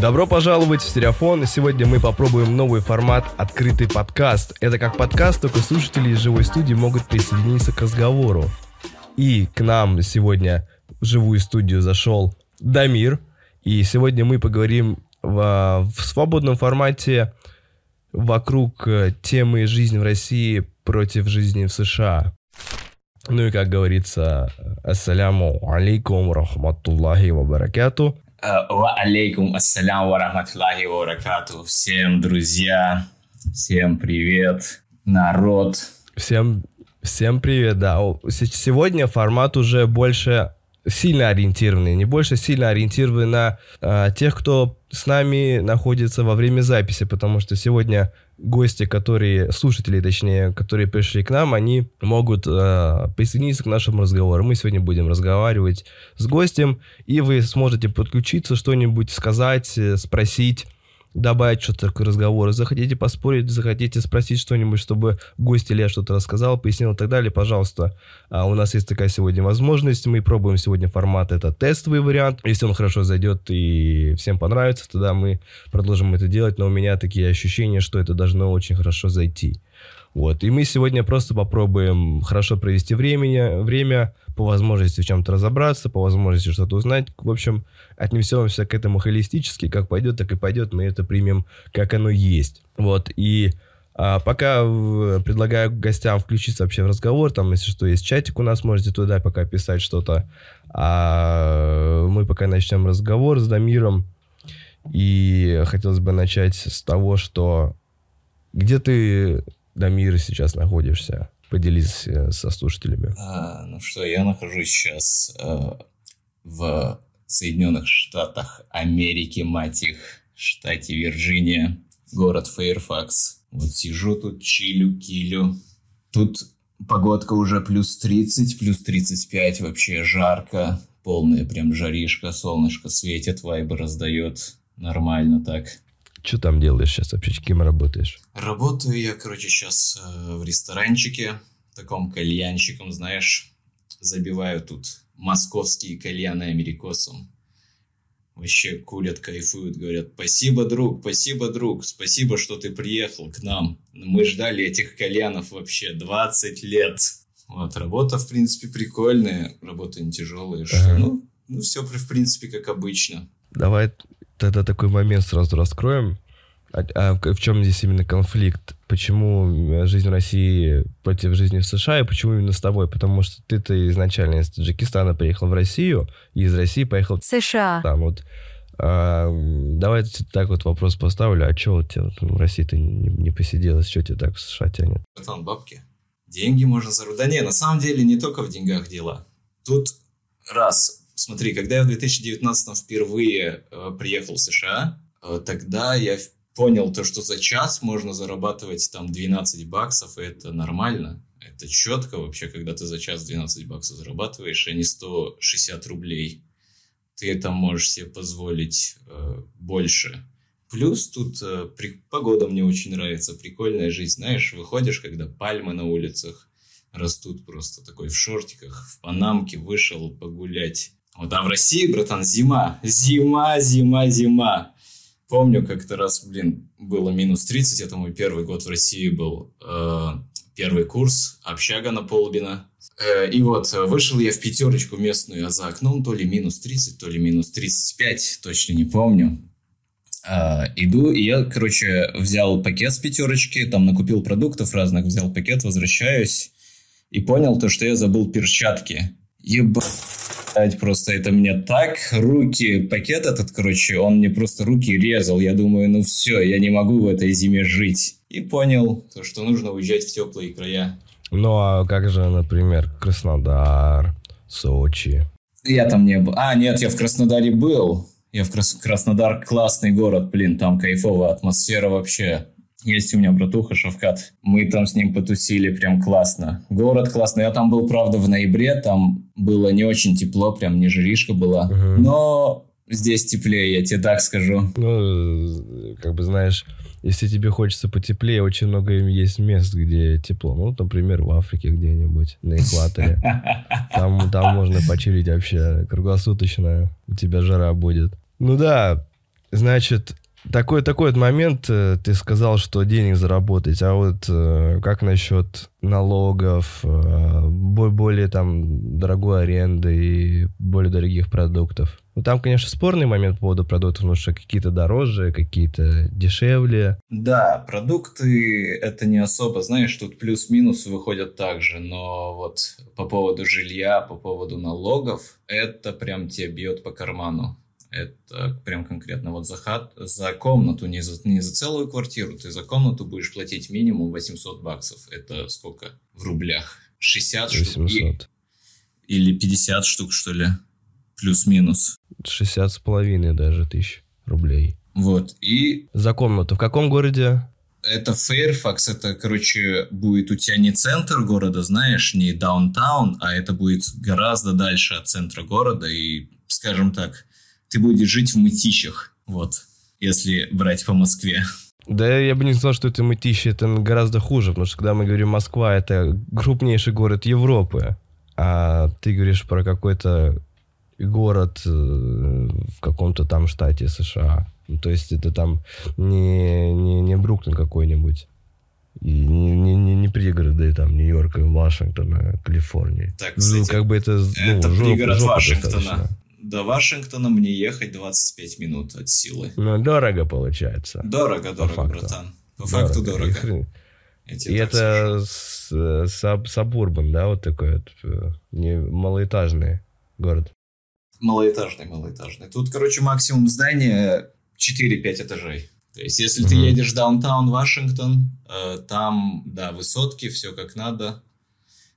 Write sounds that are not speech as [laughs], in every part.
Добро пожаловать в Стереофон. Сегодня мы попробуем новый формат «Открытый подкаст». Это как подкаст, только слушатели из живой студии могут присоединиться к разговору. И к нам сегодня в живую студию зашел Дамир. И сегодня мы поговорим в, в свободном формате вокруг э, темы «Жизнь в России против жизни в США». Ну и, как говорится, ассаляму алейкум рахматуллахи ва баракату. Э, ва алейкум ассалям ва рахматуллахи ва баракату. Всем друзья, всем привет, народ. Всем, всем привет, да. Сегодня формат уже больше сильно ориентированный, не больше сильно ориентированный на э, тех, кто с нами находится во время записи, потому что сегодня гости, которые, слушатели, точнее, которые пришли к нам, они могут э, присоединиться к нашему разговору. Мы сегодня будем разговаривать с гостем, и вы сможете подключиться, что-нибудь сказать, э, спросить добавить что-то к разговору, захотите поспорить, захотите спросить что-нибудь, чтобы гость я что-то рассказал, пояснил и так далее, пожалуйста. А у нас есть такая сегодня возможность. Мы пробуем сегодня формат, это тестовый вариант. Если он хорошо зайдет и всем понравится, тогда мы продолжим это делать. Но у меня такие ощущения, что это должно очень хорошо зайти. Вот. И мы сегодня просто попробуем хорошо провести время, время по возможности в чем-то разобраться, по возможности что-то узнать. В общем, отнесемся к этому холистически, как пойдет, так и пойдет, мы это примем, как оно есть. Вот, и а, пока предлагаю гостям включиться вообще в разговор, там, если что, есть чатик у нас, можете туда пока писать что-то. А мы пока начнем разговор с Дамиром. И хотелось бы начать с того, что где ты, Дамир, сейчас находишься? Поделись э, со слушателями. А, ну что, я нахожусь сейчас э, в Соединенных Штатах Америки, мать их, штате Вирджиния, город Фейрфакс. Вот сижу тут, чилю, килю. Тут погодка уже плюс 30, плюс 35, вообще жарко. Полная прям жаришка, солнышко светит, вайбы раздает. Нормально так. Что там делаешь сейчас вообще? Кем работаешь? Работаю я, короче, сейчас э, в ресторанчике, таком кальянщиком, знаешь. Забиваю тут московские кальяны америкосом. Вообще курят, кайфуют, говорят, спасибо, друг, спасибо, друг, спасибо, что ты приехал к нам. Мы ждали этих кальянов вообще 20 лет. Вот, работа, в принципе, прикольная, работа не тяжелая. Ага. Ну, ну, все, в принципе, как обычно. Давай тогда такой момент сразу раскроем. А, а в чем здесь именно конфликт? Почему жизнь в России против жизни в США, и почему именно с тобой? Потому что ты-то изначально из Таджикистана приехал в Россию, и из России поехал в США. Там вот. А, давай так вот вопрос поставлю. А что вот тебе вот в России-то не, не посиделось? Что тебе так в США тянет? Там бабки. Деньги можно заработать. Да не, на самом деле не только в деньгах дела. Тут раз, смотри, когда я в 2019 впервые э, приехал в США, э, тогда я понял то, что за час можно зарабатывать там 12 баксов, и это нормально. Это четко вообще, когда ты за час 12 баксов зарабатываешь, а не 160 рублей. Ты там можешь себе позволить э, больше. Плюс тут э, при, погода мне очень нравится, прикольная жизнь. Знаешь, выходишь, когда пальмы на улицах растут просто такой в шортиках, в панамке вышел погулять. Вот, а в России, братан, зима. Зима, зима, зима. Помню, как-то раз, блин, было минус 30, это мой первый год в России был, э, первый курс, общага на Полбина. Э, и вот э, вышел я в пятерочку местную, а за окном то ли минус 30, то ли минус 35, точно не помню. Uh, иду, и я, короче, взял пакет с пятерочки, там накупил продуктов разных, взял пакет, возвращаюсь и понял то, что я забыл перчатки. Ебать просто это мне так руки, пакет этот, короче, он мне просто руки резал. Я думаю, ну все, я не могу в этой зиме жить. И понял, то, что нужно уезжать в теплые края. Ну а как же, например, Краснодар, Сочи? Я там не был. А, нет, я в Краснодаре был. Я в Крас... Краснодар классный город, блин, там кайфовая атмосфера вообще. Есть у меня братуха Шавкат. Мы там с ним потусили прям классно. Город классный. Я там был, правда, в ноябре. Там было не очень тепло, прям не жаришка была. Uh-huh. Но здесь теплее, я тебе так скажу. Ну, как бы знаешь, если тебе хочется потеплее, очень много есть мест, где тепло. Ну, например, в Африке где-нибудь, на экваторе. [laughs] Там, там можно почилить вообще круглосуточно. У тебя жара будет. Ну да, значит, такой, такой вот момент, э, ты сказал, что денег заработать, а вот э, как насчет налогов, э, более там дорогой аренды и более дорогих продуктов? Ну, там, конечно, спорный момент по поводу продуктов, потому что какие-то дороже, какие-то дешевле. Да, продукты это не особо, знаешь, тут плюс-минус выходят так же, но вот по поводу жилья, по поводу налогов, это прям тебе бьет по карману. Это прям конкретно вот за, хат, за комнату, не за, не за целую квартиру, ты за комнату будешь платить минимум 800 баксов. Это сколько в рублях? 60 800. штук? Или 50 штук, что ли? Плюс-минус. 60 с половиной даже тысяч рублей. Вот, и... За комнату. В каком городе? Это Фейрфакс, это, короче, будет у тебя не центр города, знаешь, не даунтаун, а это будет гораздо дальше от центра города, и, скажем так, ты будешь жить в мытищах, вот, если брать по Москве. Да, я бы не сказал, что это мытищи, это гораздо хуже, потому что когда мы говорим Москва, это крупнейший город Европы, а ты говоришь про какой-то город э, в каком-то там штате США. Ну, то есть это там не, не, не Бруклин какой-нибудь. И не, не, не, не пригороды там Нью-Йорка, Вашингтона, Калифорнии. Так, кстати, ну, как бы это, ну, это жоп, пригород Вашингтона. Достаточно до Вашингтона мне ехать 25 минут от силы. Ну, дорого получается. Дорого, дорого, факту. братан. По дорого. факту дорого. И, и это саб сабурбан, да, вот такой вот, э, не малоэтажный город. Малоэтажный, малоэтажный. Тут, короче, максимум здания 4-5 этажей. То есть, если mm-hmm. ты едешь в даунтаун Вашингтон, э, там, да, высотки, все как надо.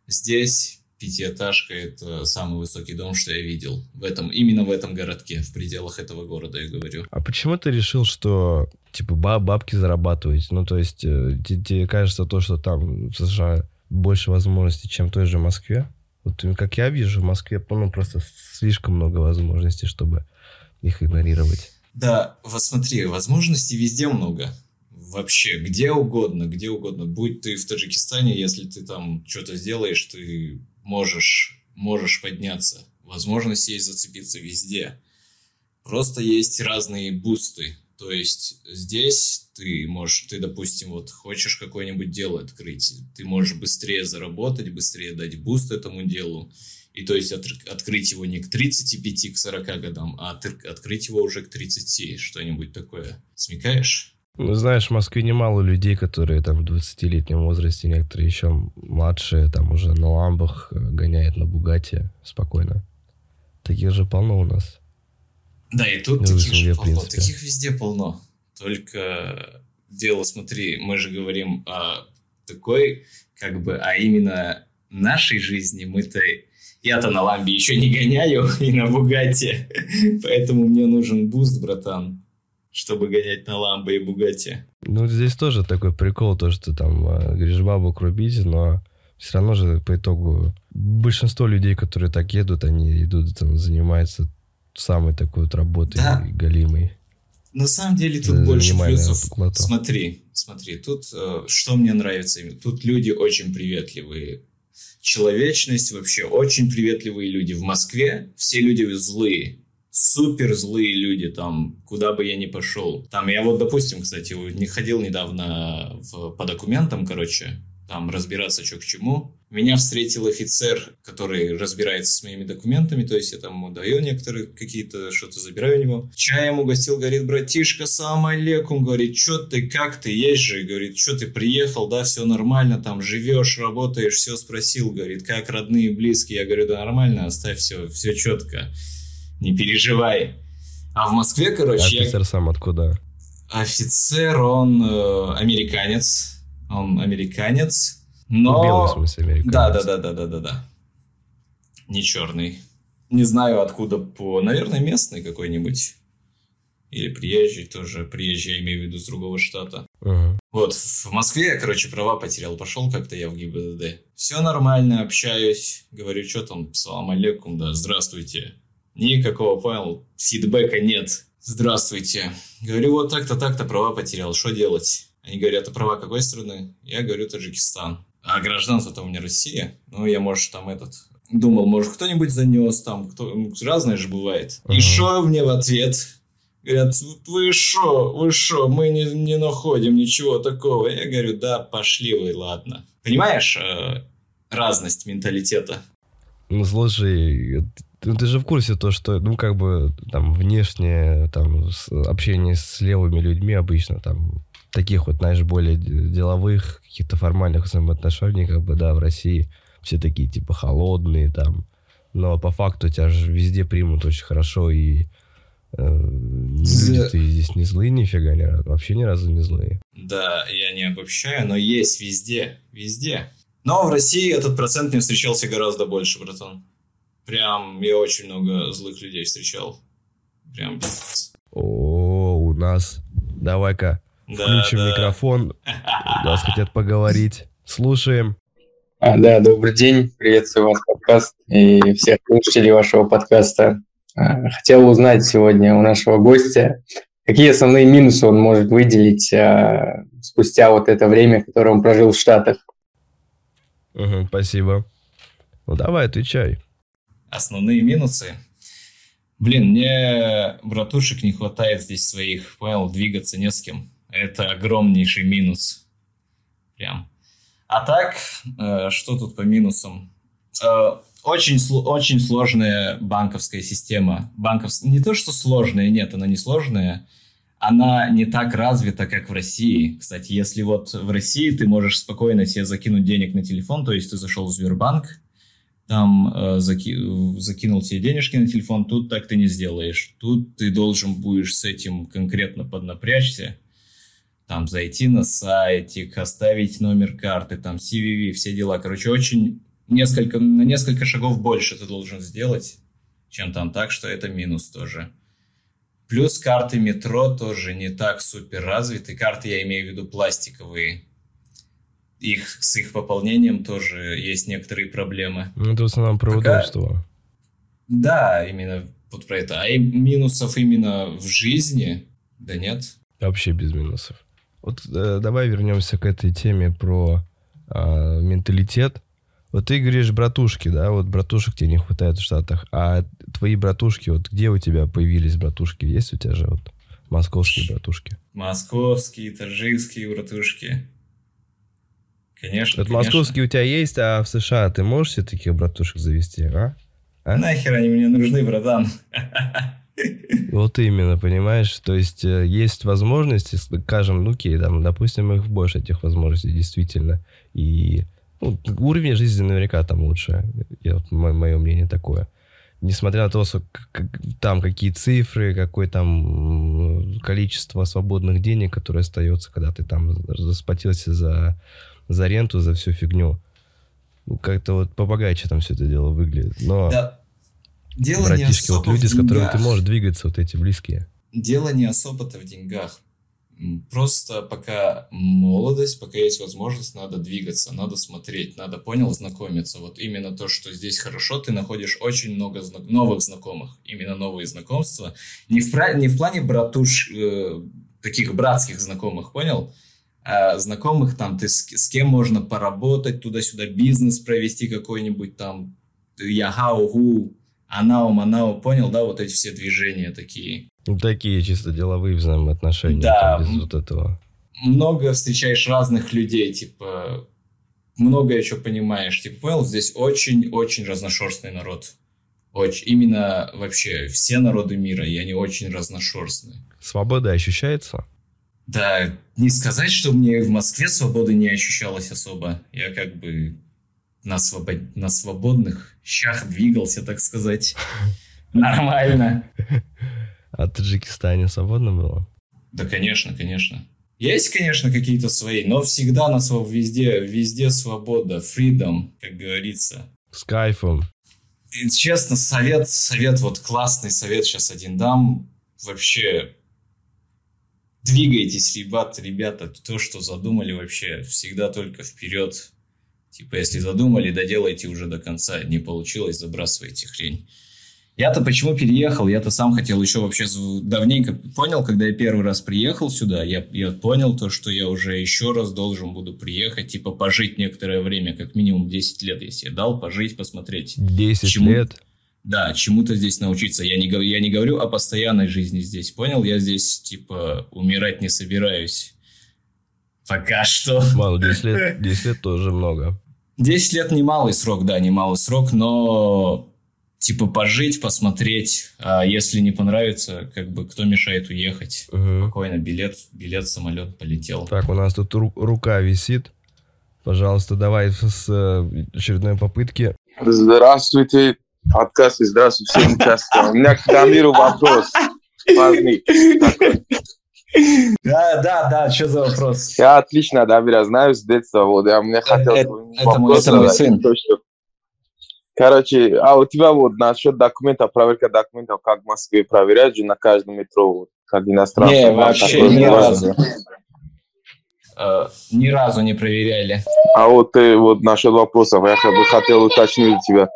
Здесь пятиэтажка – это самый высокий дом, что я видел. В этом, именно в этом городке, в пределах этого города, я говорю. А почему ты решил, что, типа, баб, бабки зарабатывать? Ну, то есть, э, тебе, тебе кажется то, что там в США больше возможностей, чем в той же Москве? Вот как я вижу, в Москве, ну, просто слишком много возможностей, чтобы их игнорировать. Да, вот смотри, возможностей везде много вообще где угодно, где угодно. Будь ты в Таджикистане, если ты там что-то сделаешь, ты можешь, можешь подняться. Возможность есть зацепиться везде. Просто есть разные бусты. То есть здесь ты можешь, ты, допустим, вот хочешь какое-нибудь дело открыть, ты можешь быстрее заработать, быстрее дать boost этому делу. И то есть от, открыть его не к 35, к 40 годам, а от, открыть его уже к 30, что-нибудь такое. Смекаешь? Ну, знаешь, в Москве немало людей, которые там в 20-летнем возрасте, некоторые еще младшие, там уже на ламбах э, гоняют на Бугате спокойно. Таких же полно у нас. Да, и тут таких же полно. Таких везде полно. Только дело, смотри, мы же говорим о такой, как бы, а именно нашей жизни мы-то я-то на ламбе еще не гоняю [laughs] и на Бугате, поэтому мне нужен boost, братан чтобы гонять на Ламбо и Бугати. Ну, здесь тоже такой прикол, то, что там э, говоришь, бабок рубить, но все равно же по итогу большинство людей, которые так едут, они идут, там, занимаются самой такой вот работой да. галимой. На самом деле тут больше плюсов. Плату. Смотри, смотри, тут э, что мне нравится, тут люди очень приветливые. Человечность вообще очень приветливые люди. В Москве все люди злые супер злые люди там, куда бы я ни пошел. Там я вот, допустим, кстати, не ходил недавно в, по документам, короче, там разбираться, что к чему. Меня встретил офицер, который разбирается с моими документами, то есть я там ему даю некоторые какие-то, что-то забираю у него. Чаем угостил, говорит, братишка, сам алейкум, говорит, что ты, как ты, есть же, говорит, что ты приехал, да, все нормально, там живешь, работаешь, все спросил, говорит, как родные, близкие, я говорю, да нормально, оставь все, все четко не переживай. А в Москве, короче... Офицер я... сам откуда? Офицер, он э, американец. Он американец. Но... Белый, в смысле, американец. Да, да, да, да, да, да, да. Не черный. Не знаю, откуда по... Наверное, местный какой-нибудь. Или приезжий тоже. Приезжий, я имею в виду, с другого штата. Uh-huh. Вот, в Москве я, короче, права потерял. Пошел как-то я в ГИБДД. Все нормально, общаюсь. Говорю, что там, салам алейкум, да, здравствуйте. Никакого, понял, фидбэка нет. Здравствуйте. Говорю, вот так-то, так-то права потерял. Что делать? Они говорят, а права какой страны? Я говорю, Таджикистан. А гражданство-то у меня Россия. Ну, я, может, там этот... Думал, может, кто-нибудь занес там, кто... Ну, разное же бывает. И что мне в ответ? Говорят, вы шо, вы шо, мы не, не находим ничего такого. Я говорю, да, пошли вы, ладно. Понимаешь э, разность менталитета? Ну, слушай, ты, ты же в курсе то, что, ну, как бы, там, внешнее, там, общение с левыми людьми обычно, там, таких вот, знаешь, более деловых, каких-то формальных взаимоотношений, как бы, да, в России все такие, типа, холодные, там, но по факту тебя же везде примут очень хорошо, и э, люди-то здесь не злые нифига, ни разу, вообще ни разу не злые. Да, я не обобщаю, но есть везде, везде. Но в России этот процент не встречался гораздо больше, братан. Прям я очень много злых людей встречал. Прям О, у нас. Давай-ка включим да. микрофон. У нас хотят поговорить. Слушаем. А, да, добрый день. Приветствую вас, подкаст и всех слушателей вашего подкаста. А, хотел узнать сегодня у нашего гостя, какие основные минусы он может выделить а, спустя вот это время, которое он прожил в Штатах. Угу, спасибо. Ну давай, отвечай. Основные минусы. Блин, мне братушек не хватает здесь своих, понял, двигаться не с кем. Это огромнейший минус. Прям. А так, э, что тут по минусам? Э, очень, очень сложная банковская система. Банков... Не то, что сложная, нет, она не сложная она не так развита, как в России. Кстати, если вот в России ты можешь спокойно себе закинуть денег на телефон, то есть ты зашел в Сбербанк, там э, заки, закинул себе денежки на телефон, тут так ты не сделаешь. Тут ты должен будешь с этим конкретно поднапрячься, там зайти на сайтик, оставить номер карты, там CVV, все дела. Короче, очень несколько, на несколько шагов больше ты должен сделать, чем там так, что это минус тоже. Плюс карты метро тоже не так супер развиты. Карты я имею в виду пластиковые. Их, с их пополнением тоже есть некоторые проблемы. Ну, это в основном про Пока... удобство. Да, именно вот про это. А и минусов именно в жизни, да нет. Вообще без минусов. Вот э, давай вернемся к этой теме про э, менталитет. Вот ты говоришь братушки, да, вот братушек тебе не хватает в Штатах, а твои братушки, вот где у тебя появились братушки? Есть у тебя же вот московские братушки? Московские, таджикские братушки. Конечно, Вот московские у тебя есть, а в США ты можешь себе таких братушек завести, а? а? Нахер они мне нужны, братан? Вот именно, понимаешь, то есть э, есть возможности, скажем, ну окей, там, допустим, их больше этих возможностей действительно, и ну, уровень жизни наверняка там лучше. Я, вот, мое, мое мнение такое. Несмотря на то, что там какие цифры, какое там количество свободных денег, которое остается, когда ты там расплатился за, за ренту, за всю фигню. Ну, как-то вот побогаче там все это дело выглядит. Но да. Дело братишки, вот люди, с которыми ты можешь двигаться, вот эти близкие. Дело не особо-то в деньгах. Просто пока молодость, пока есть возможность, надо двигаться, надо смотреть, надо, понял, знакомиться. Вот именно то, что здесь хорошо, ты находишь очень много зна- новых знакомых, именно новые знакомства. Не в, не в плане братуш, э, таких братских знакомых, понял? А знакомых там, ты с, с кем можно поработать, туда-сюда бизнес провести какой-нибудь там, яхау-гу, анау, манау, понял, да, вот эти все движения такие. Такие чисто деловые взаимоотношения. Да. Без вот этого. Много встречаешь разных людей, типа, много еще понимаешь. Типа, понял, здесь очень-очень разношерстный народ. Очень, именно вообще все народы мира, и они очень разношерстные. Свобода ощущается? Да, не сказать, что мне в Москве свободы не ощущалось особо. Я как бы на, свобод... на свободных щах двигался, так сказать. [laughs] Нормально. А в Таджикистане свободно было? Да, конечно, конечно. Есть, конечно, какие-то свои, но всегда на своб... везде, везде свобода, freedom, как говорится. С кайфом. И, честно, совет, совет, вот классный совет сейчас один дам. Вообще, двигайтесь, ребят, ребята, то, что задумали вообще, всегда только вперед. Типа, если задумали, доделайте уже до конца. Не получилось, забрасывайте хрень. Я-то почему переехал? Я-то сам хотел еще вообще давненько понял, когда я первый раз приехал сюда, я, я понял то, что я уже еще раз должен буду приехать, типа пожить некоторое время, как минимум 10 лет я себе дал, пожить, посмотреть. 10 чему... лет? Да, чему-то здесь научиться. Я не, я не говорю о постоянной жизни здесь, понял? Я здесь, типа, умирать не собираюсь. Пока что. Мало, 10 лет, [laughs] 10 лет тоже много. 10 лет немалый срок, да, немалый срок, но типа пожить, посмотреть, а если не понравится, как бы кто мешает уехать? Угу. Спокойно, билет, билет, самолет полетел. Так, у нас тут ру- рука висит. Пожалуйста, давай с э, очередной попытки. Здравствуйте, подкаст, здравствуйте всем участникам. У меня к Дамиру вопрос. Важный. Да, да, да, что за вопрос? Я отлично Дамира знаю с детства, вот, я мне хотел... Это, это, мой, это мой сын. Короче, а у тебя вот насчет документов, проверка документов, как в Москве проверяют же на каждом метро, вот, как иностранцы? Не, вообще ни разу. Uh, ни разу не проверяли. А вот ты вот насчет вопросов, я бы хотел уточнить тебя.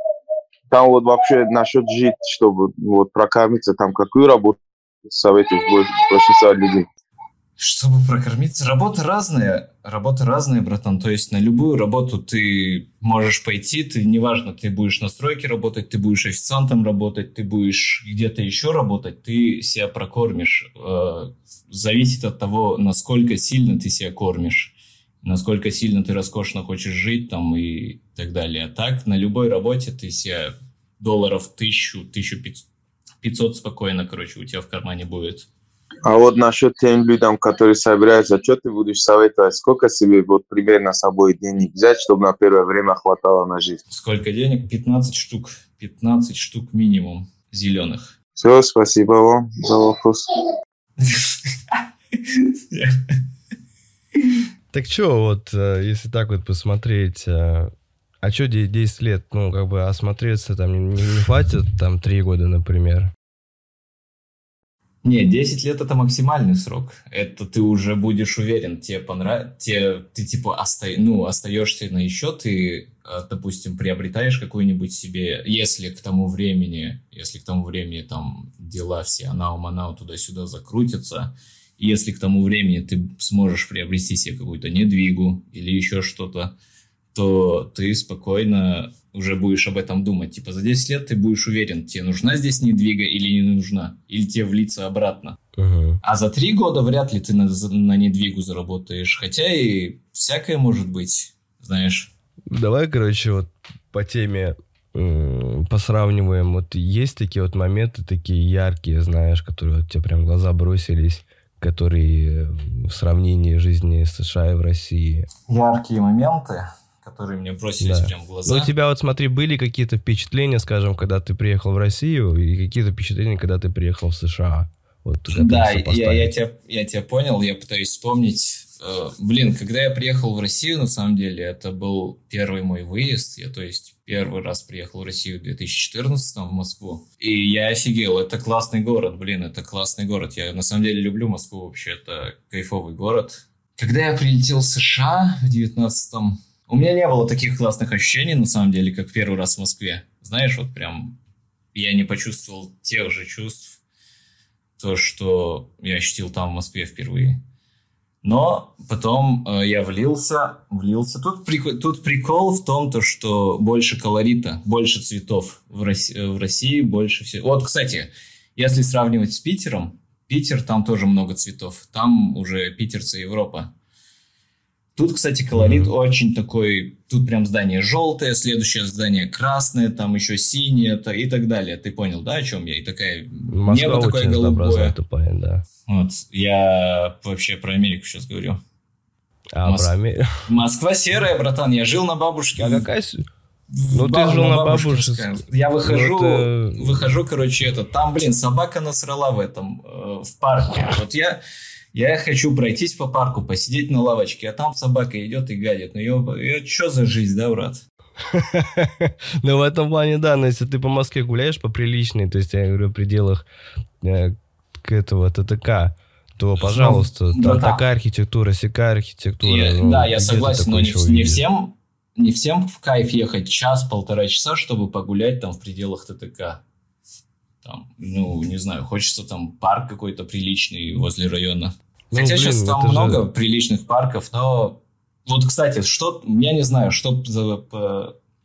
Там вот вообще насчет жить, чтобы вот прокормиться, там какую работу советуешь большинства людей? Чтобы прокормиться, работы разные, работы разные, братан. То есть на любую работу ты можешь пойти, ты неважно, ты будешь на стройке работать, ты будешь официантом работать, ты будешь где-то еще работать, ты себя прокормишь. Э, зависит от того, насколько сильно ты себя кормишь, насколько сильно ты роскошно хочешь жить там и так далее. А так на любой работе ты себя долларов тысячу, тысячу пятьсот спокойно, короче, у тебя в кармане будет. А вот насчет тем людям, которые собираются, что ты будешь советовать? Сколько себе вот примерно с собой денег взять, чтобы на первое время хватало на жизнь? Сколько денег? 15 штук. 15 штук минимум зеленых. Все, спасибо вам за вопрос. [laughs] Так что, вот, э, если так вот посмотреть, э, а что 10 лет, ну, как бы осмотреться там не, не хватит, там, 3 года, например? Не, 10 лет это максимальный срок. Это ты уже будешь уверен, тебе понравится, тебе, ты типа оста... ну, остаешься на еще, ты, а, допустим, приобретаешь какую-нибудь себе, если к тому времени, если к тому времени там дела все анау-манау туда-сюда закрутятся, если к тому времени ты сможешь приобрести себе какую-то недвигу или еще что-то, то ты спокойно уже будешь об этом думать. Типа за 10 лет ты будешь уверен, тебе нужна здесь недвига или не нужна, или тебе влиться обратно. Uh-huh. А за 3 года вряд ли ты на, на недвигу заработаешь. Хотя и всякое может быть, знаешь. Давай, короче, вот по теме посравниваем. Вот есть такие вот моменты, такие яркие, знаешь, которые вот тебе прям глаза бросились, которые в сравнении жизни США и в России. Яркие моменты? которые мне бросились да. прям в глаза. Ну, у тебя вот, смотри, были какие-то впечатления, скажем, когда ты приехал в Россию, и какие-то впечатления, когда ты приехал в США? Вот, да, я, я, тебя, я тебя понял, я пытаюсь вспомнить. Э, блин, когда я приехал в Россию, на самом деле, это был первый мой выезд. Я, то есть, первый раз приехал в Россию в 2014 в Москву. И я офигел, это классный город, блин, это классный город. Я на самом деле люблю Москву вообще, это кайфовый город. Когда я прилетел в США в 19 у меня не было таких классных ощущений, на самом деле, как первый раз в Москве. Знаешь, вот прям я не почувствовал тех же чувств, то, что я ощутил там в Москве впервые. Но потом э, я влился, влился. Тут, прикол, тут прикол в том, то, что больше колорита, больше цветов в России, в России больше всего. Вот, кстати, если сравнивать с Питером, Питер, там тоже много цветов. Там уже питерцы Европа. Тут, кстати, колорит mm-hmm. очень такой. Тут прям здание желтое, следующее здание красное, там еще синее то и так далее. Ты понял, да, о чем я? И такая Москва небо такое голубое. Тупая, да. Вот я вообще про Америку сейчас говорю. А Мос... про Америку? [laughs] Москва серая, братан. Я жил на бабушке. А какая? Ну, ты жил на бабушке. Я выхожу, ну, это... выхожу, короче, это. Там, блин, собака насрала в этом, э, в парке. Вот я я хочу пройтись по парку, посидеть на лавочке, а там собака идет и гадит. Ну, ее, что за жизнь, да, брат? [laughs] Ну, в этом плане, да, но если ты по Москве гуляешь по приличной, то есть, я говорю, в пределах э, к этого ТТК, то, пожалуйста, там такая архитектура, сякая архитектура. Ну, да, я согласен, но не, всем не всем в кайф ехать час-полтора часа, чтобы погулять там в пределах ТТК. Там, ну, не знаю, хочется там парк какой-то приличный возле района. Ну, Хотя блин, сейчас там же- много приличных парков, но вот, кстати, что, я не знаю, что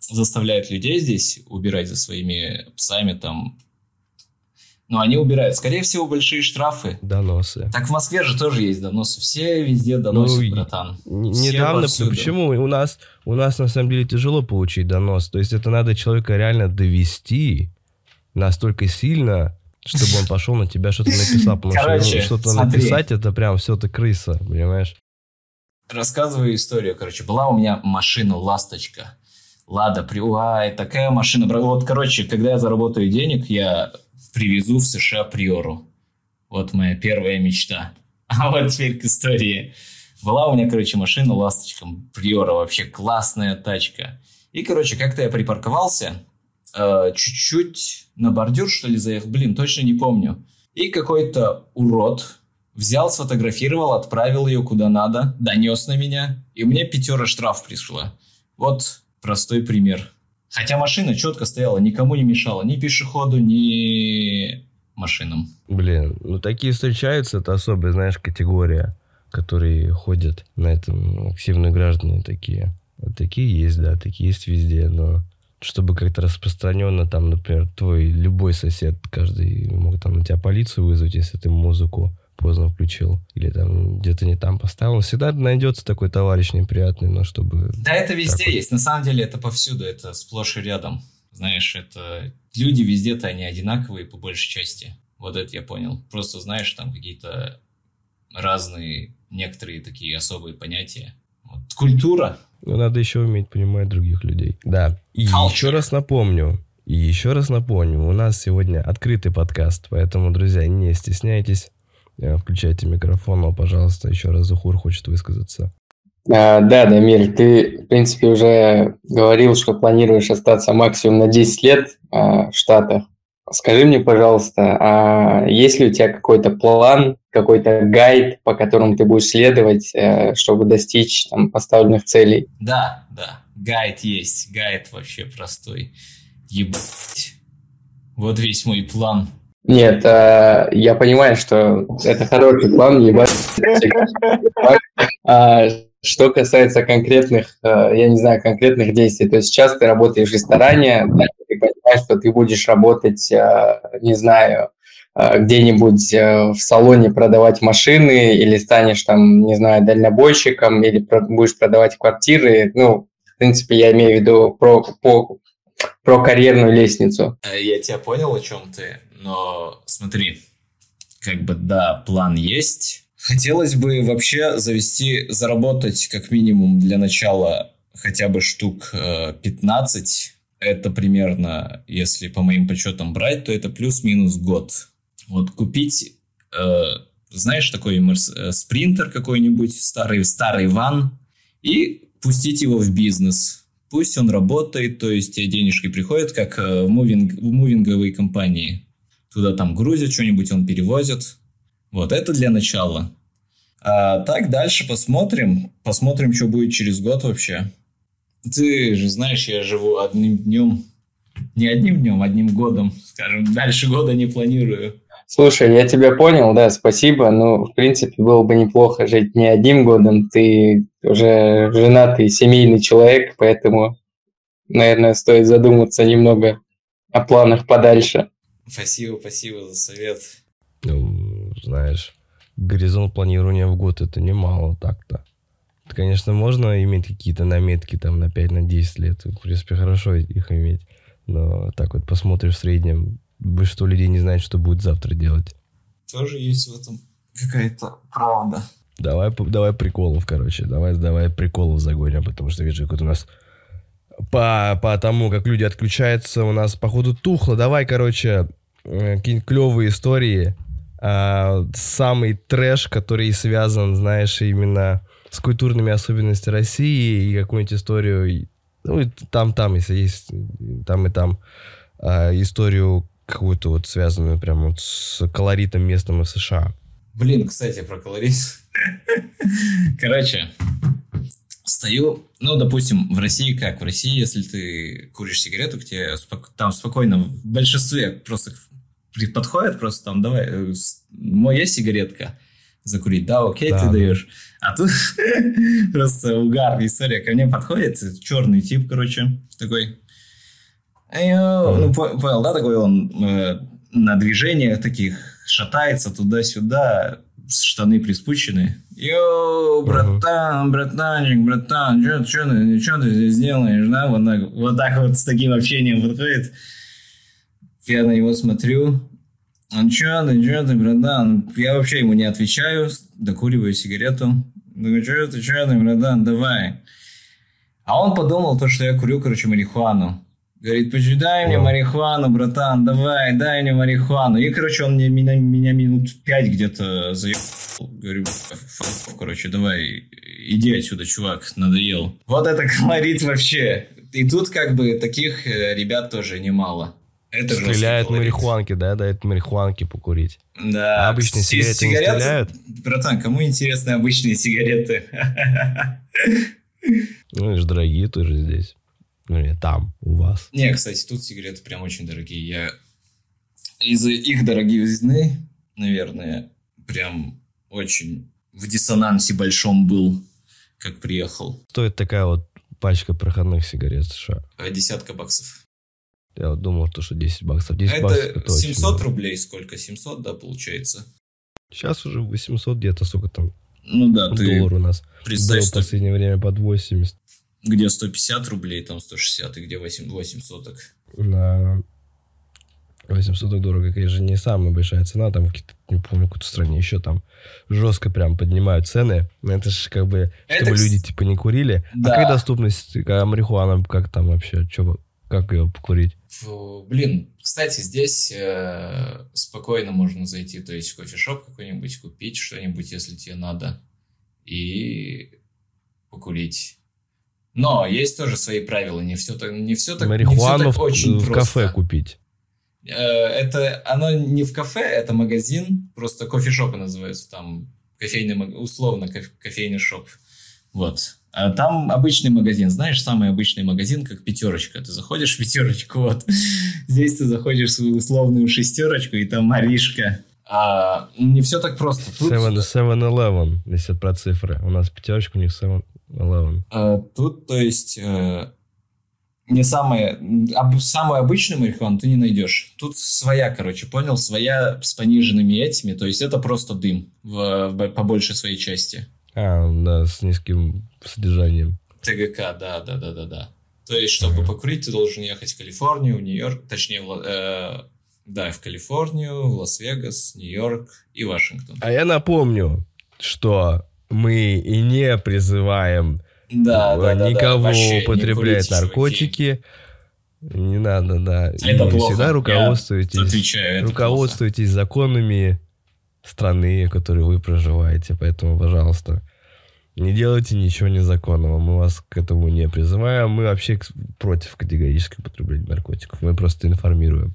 заставляет людей здесь убирать за своими псами там. Ну, они убирают. Скорее всего, большие штрафы. Доносы. Так в Москве же тоже есть доносы. Все везде доносят, Ну, братан. Все Недавно, повсюду. почему у нас, у нас на самом деле тяжело получить донос. То есть это надо человека реально довести настолько сильно, чтобы он пошел на тебя что-то написал. Потому Короче, что что-то смотри. написать, это прям все ты крыса, понимаешь? Рассказываю историю, короче. Была у меня машина «Ласточка». Лада, при... Ай, такая машина. Вот, короче, когда я заработаю денег, я привезу в США Приору. Вот моя первая мечта. [laughs] А вот теперь к истории. Была у меня, короче, машина «Ласточка». Приора вообще классная тачка. И, короче, как-то я припарковался, э, чуть-чуть на бордюр, что ли, заехал. Блин, точно не помню. И какой-то урод взял, сфотографировал, отправил ее куда надо, донес на меня, и мне пятера штраф пришла. Вот простой пример. Хотя машина четко стояла, никому не мешала, ни пешеходу, ни машинам. Блин, ну такие встречаются, это особая, знаешь, категория, которые ходят на этом, активные граждане такие. Вот такие есть, да, такие есть везде, но чтобы как-то распространенно, там, например, твой любой сосед, каждый мог там на тебя полицию вызвать, если ты музыку поздно включил, или там где-то не там поставил. Всегда найдется такой товарищ неприятный, но чтобы... Да, это везде вот. есть. На самом деле это повсюду, это сплошь и рядом. Знаешь, это люди везде-то они одинаковые по большей части. Вот это я понял. Просто знаешь, там какие-то разные, некоторые такие особые понятия. Вот. Культура. Ну, надо еще уметь понимать других людей. Да. И Culture. еще раз напомню, и еще раз напомню, у нас сегодня открытый подкаст, поэтому, друзья, не стесняйтесь, э, включайте микрофон, но, пожалуйста, еще раз Захур хочет высказаться. А, Да, Дамир, ты, в принципе, уже говорил, что планируешь остаться максимум на 10 лет а, в Штатах. Скажи мне, пожалуйста, а есть ли у тебя какой-то план, какой-то гайд, по которому ты будешь следовать, э, чтобы достичь там, поставленных целей? Да, да. Гайд есть. Гайд вообще простой. Ебать. Вот весь мой план. Нет, а, я понимаю, что это хороший план, ебать. А, Что касается конкретных, э, я не знаю, конкретных действий, то есть сейчас ты работаешь в ресторане, ты понимаешь, что ты будешь работать, э, не знаю, э, где-нибудь э, в салоне продавать машины или станешь там, не знаю, дальнобойщиком или будешь продавать квартиры. Ну, в принципе, я имею в виду про, по- про карьерную лестницу. Э, Я тебя понял, о чем ты, но смотри, как бы да, план есть. Хотелось бы вообще завести, заработать как минимум для начала хотя бы штук э, 15. Это примерно, если по моим подсчетам брать, то это плюс-минус год. Вот купить, э, знаешь, такой э, спринтер какой-нибудь, старый, старый ван, и пустить его в бизнес. Пусть он работает, то есть тебе денежки приходят, как э, в, мувинг, в мувинговые компании. Туда там грузят что-нибудь, он перевозит. Вот это для начала. А так дальше посмотрим. Посмотрим, что будет через год вообще. Ты же знаешь, я живу одним днем. Не одним днем, одним годом. Скажем, дальше года не планирую. Слушай, я тебя понял, да, спасибо. Ну, в принципе, было бы неплохо жить не одним годом. Ты уже женатый, семейный человек, поэтому, наверное, стоит задуматься немного о планах подальше. Спасибо, спасибо за совет. Ну, знаешь, горизонт планирования в год это немало так-то. Конечно, можно иметь какие-то наметки там на 5 на 10 лет. В принципе, хорошо их иметь. Но так вот посмотришь в среднем, большинство людей не знает, что будет завтра делать. Тоже есть в этом какая-то правда. Давай, давай приколов, короче. Давай, давай приколов загоним, потому что вижу, как у нас по, по тому, как люди отключаются, у нас, походу, тухло. Давай, короче, э, какие-нибудь клевые истории. А, самый трэш, который связан, знаешь, именно с культурными особенностями России и какую-нибудь историю, ну, там-там, если есть, там и там, а, историю какую-то вот связанную прям вот с колоритом местным в США. Блин, кстати, про колорит. [laughs] Короче, стою, ну, допустим, в России как? В России, если ты куришь сигарету, к тебе спок- там спокойно, в большинстве, просто подходят просто там, давай, э, моя сигаретка закурить, да, окей, Да, ты да. даешь. А тут [laughs] просто угар, история. Ко мне подходит черный тип, короче, такой. Ну, по- понял, да, такой он э, на движениях таких шатается туда-сюда, штаны приспущены. Йоу, братан, братанчик, братан, что ты, чё ты здесь делаешь, да? Вот так, вот так вот с таким общением подходит. Я на него смотрю. Он чё ты, чё ты, братан? Я вообще ему не отвечаю, докуриваю сигарету. Говорю, чё ты, чё ты, братан, давай. А он подумал то, что я курю, короче, марихуану. Говорит, почитай мне марихуану, братан, давай, дай мне марихуану. И, короче, он мне, меня, меня минут пять где-то заебал. Говорю, «Ф- короче, давай, иди отсюда, чувак, надоел. Вот это колорит вообще. И тут как бы таких э, ребят тоже немало. Это Стреляют марихуанки, да, дают марихуанки покурить. Да. А обычные С- сигареты не сигарет- стреляют? Братан, кому интересны обычные сигареты? Ну, они же дорогие тоже здесь. Ну, не, там, у вас. Не, кстати, тут сигареты прям очень дорогие. Я из-за их дороговизны, наверное, прям очень в диссонансе большом был, как приехал. Стоит такая вот пачка проходных сигарет США. А Десятка баксов. Я вот думал, то, что 10 баксов. 10 баксов Это это очень 700 много. рублей сколько? 700, да, получается? Сейчас уже 800 где-то, сколько там, Ну да, ты доллар у нас. представь, Был в что последнее время под 80. Где 150 рублей, там 160, и где 8, 800. так. На 800 дорого, конечно, не самая большая цена, там не помню, в какой-то стране еще там жестко прям поднимают цены. Это же как бы, Это, чтобы кс- люди типа не курили. Да. А как доступность, а марихуана, как там вообще, чё, как ее покурить? Фу, Блин, кстати, здесь э, спокойно можно зайти, то есть в кофешоп какой-нибудь, купить что-нибудь, если тебе надо, и покурить. Но есть тоже свои правила, не все так, не все так, не всё Марихуану так в, очень в просто. кафе купить. Э, Это оно не в кафе, это магазин, просто кофешопы называются там кофейный условно коф- кофейный шоп. Вот. А там обычный магазин, знаешь, самый обычный магазин, как пятерочка. Ты заходишь в пятерочку, вот. [laughs] Здесь ты заходишь в свою условную шестерочку, и там Маришка. А, не все так просто. Тут, 7 7-Eleven, если про цифры. У нас пятерочка, у них 7-Eleven. а, тут, то есть, э, не самое, об- самую обычную марихуану ты не найдешь. Тут своя, короче, понял? Своя с пониженными этими. То есть, это просто дым в, в- по большей своей части. А, да, с низким содержанием. ТГК, да, да, да, да, да. То есть, чтобы Ага. покурить, ты должен ехать в Калифорнию, в Нью-Йорк, точнее, в, э, да, в Калифорнию, в Лас-Вегас, Нью-Йорк и Вашингтон. А я напомню, что мы и не призываем Да, да, да, да. никого Вообще не употреблять чуваки. наркотики. Не надо, да. Это И плохо. всегда Я руководствуйтесь, Отвечаю, это руководствуйтесь законами страны, в которой вы проживаете. Поэтому, пожалуйста, не делайте ничего незаконного. Мы вас к этому не призываем. Мы вообще против категорически употребления наркотиков. Мы просто информируем.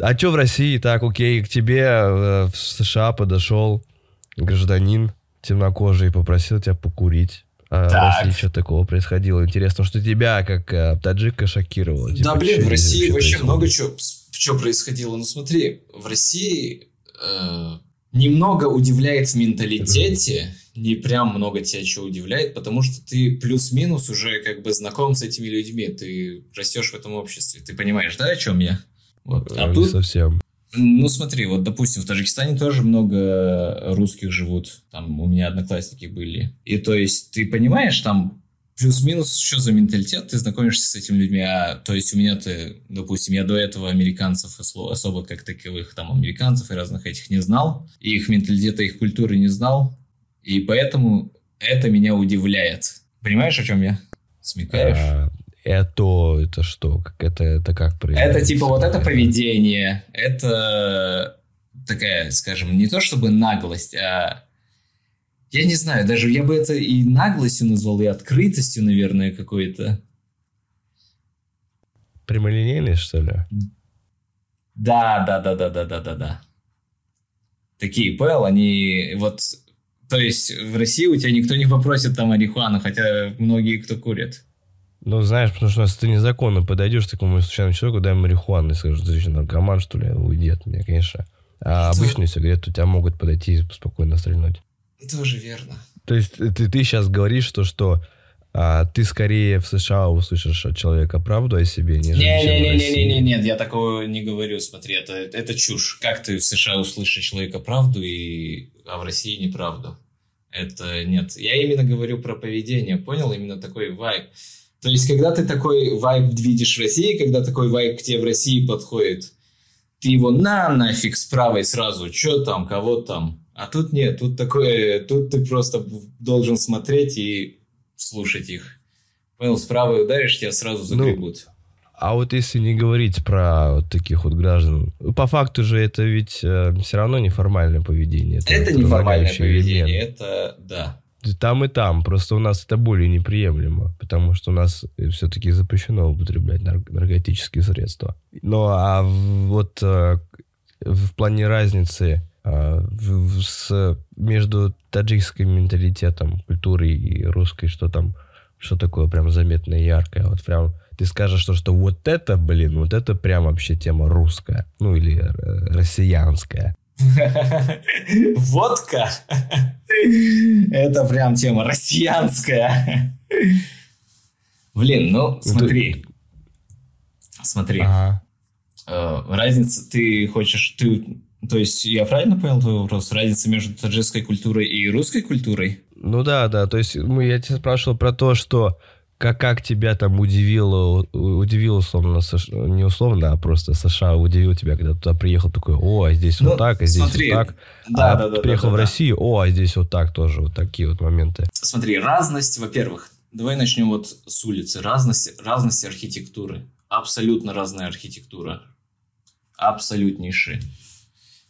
А что в России? Так, окей, к тебе э, в США подошел гражданин темнокожий попросил тебя покурить. А в Так. России что такого происходило? Интересно, что тебя, как э, таджика, шокировало? Типа, Да, блин, в России вообще много чего, что происходило. Ну смотри, в России э, немного удивляет в менталитете, не прям много тебя чего удивляет, потому что ты плюс-минус уже как бы знаком с этими людьми, ты растешь в этом обществе, ты понимаешь, да, о чем я? Вот. Э, А не тут совсем. Ну, смотри, вот, допустим, в Таджикистане тоже много русских живут. Там у меня одноклассники были. И то есть, ты понимаешь, там плюс-минус, что за менталитет, ты знакомишься с этими людьми. А, то есть, у меня-то, допустим, я до этого американцев особо как таковых, там, американцев и разных этих не знал. И их менталитета, их культуры не знал. И поэтому это меня удивляет. Понимаешь, о чем я? Смекаешь? Это, это что? Как это, это как Это проявляется? типа вот это поведение, это такая, скажем, не то чтобы наглость, а я не знаю, даже я бы это и наглостью назвал, и открытостью, наверное, какой-то. Прямолинейный, что ли? Да, да, да, да, да, да, да, да. Такие, понял, они вот, то есть в России у тебя никто не попросит там марихуану, хотя многие кто курят. Ну, знаешь, потому что если ты незаконно подойдешь к такому случайному человеку, дай марихуану, и скажешь, ты что, наркоман, что ли, уйди от меня, конечно. А Это- обычные сигареты у тебя могут подойти и спокойно стрельнуть. Тоже верно. То есть ты, ты сейчас говоришь, что, что а, ты скорее в США услышишь от человека правду о себе, нежели чем в России. Не-не-не-не-не, нет, я такого не говорю, смотри, это, это чушь. Как ты в США услышишь человека правду, и, а в России неправду? Это нет. Я именно говорю про поведение, понял? Именно такой вайб. То есть, когда ты такой вайб видишь в России, когда такой вайб к тебе в России подходит, ты его на нафиг с правой сразу, что там, кого там. А тут нет, тут такое, тут ты просто должен смотреть и слушать их. Понял, с правой ударишь, тебя сразу Ну, загребут. А вот если не говорить про вот таких вот граждан, ну, по факту же это ведь все равно неформальное поведение. Это вот неформальное поведение, элемент. это да. Там и там, просто у нас это более неприемлемо, потому что у нас все-таки запрещено употреблять нар- наркотические средства. Ну а вот э, в плане разницы э, в- в- с, между таджикским менталитетом, культурой и русской, что там, что такое прям заметное яркое, вот прям ты скажешь, что, что вот это, блин, вот это прям вообще тема русская, ну или э, россиянская. Водка. Это прям тема россиянская. Блин, ну смотри. Смотри. Ага. Э, Разница, ты хочешь, ты, то есть я правильно понял твой вопрос? Разница между таджикской культурой и русской культурой? Ну да, да, то есть мы, я тебя спрашивал про то, что как, как тебя там удивило, удивило условно, не условно, а просто США удивил тебя, когда туда приехал, такой, о, а здесь Ну, вот так, а здесь смотри, вот так. Да, а да, да. приехал да, в да. Россию, о, а здесь вот так тоже, вот такие вот моменты. Смотри, разность, во-первых, давай начнем вот с улицы. Разность, разность архитектуры. Абсолютно разная архитектура. Абсолютнейшая.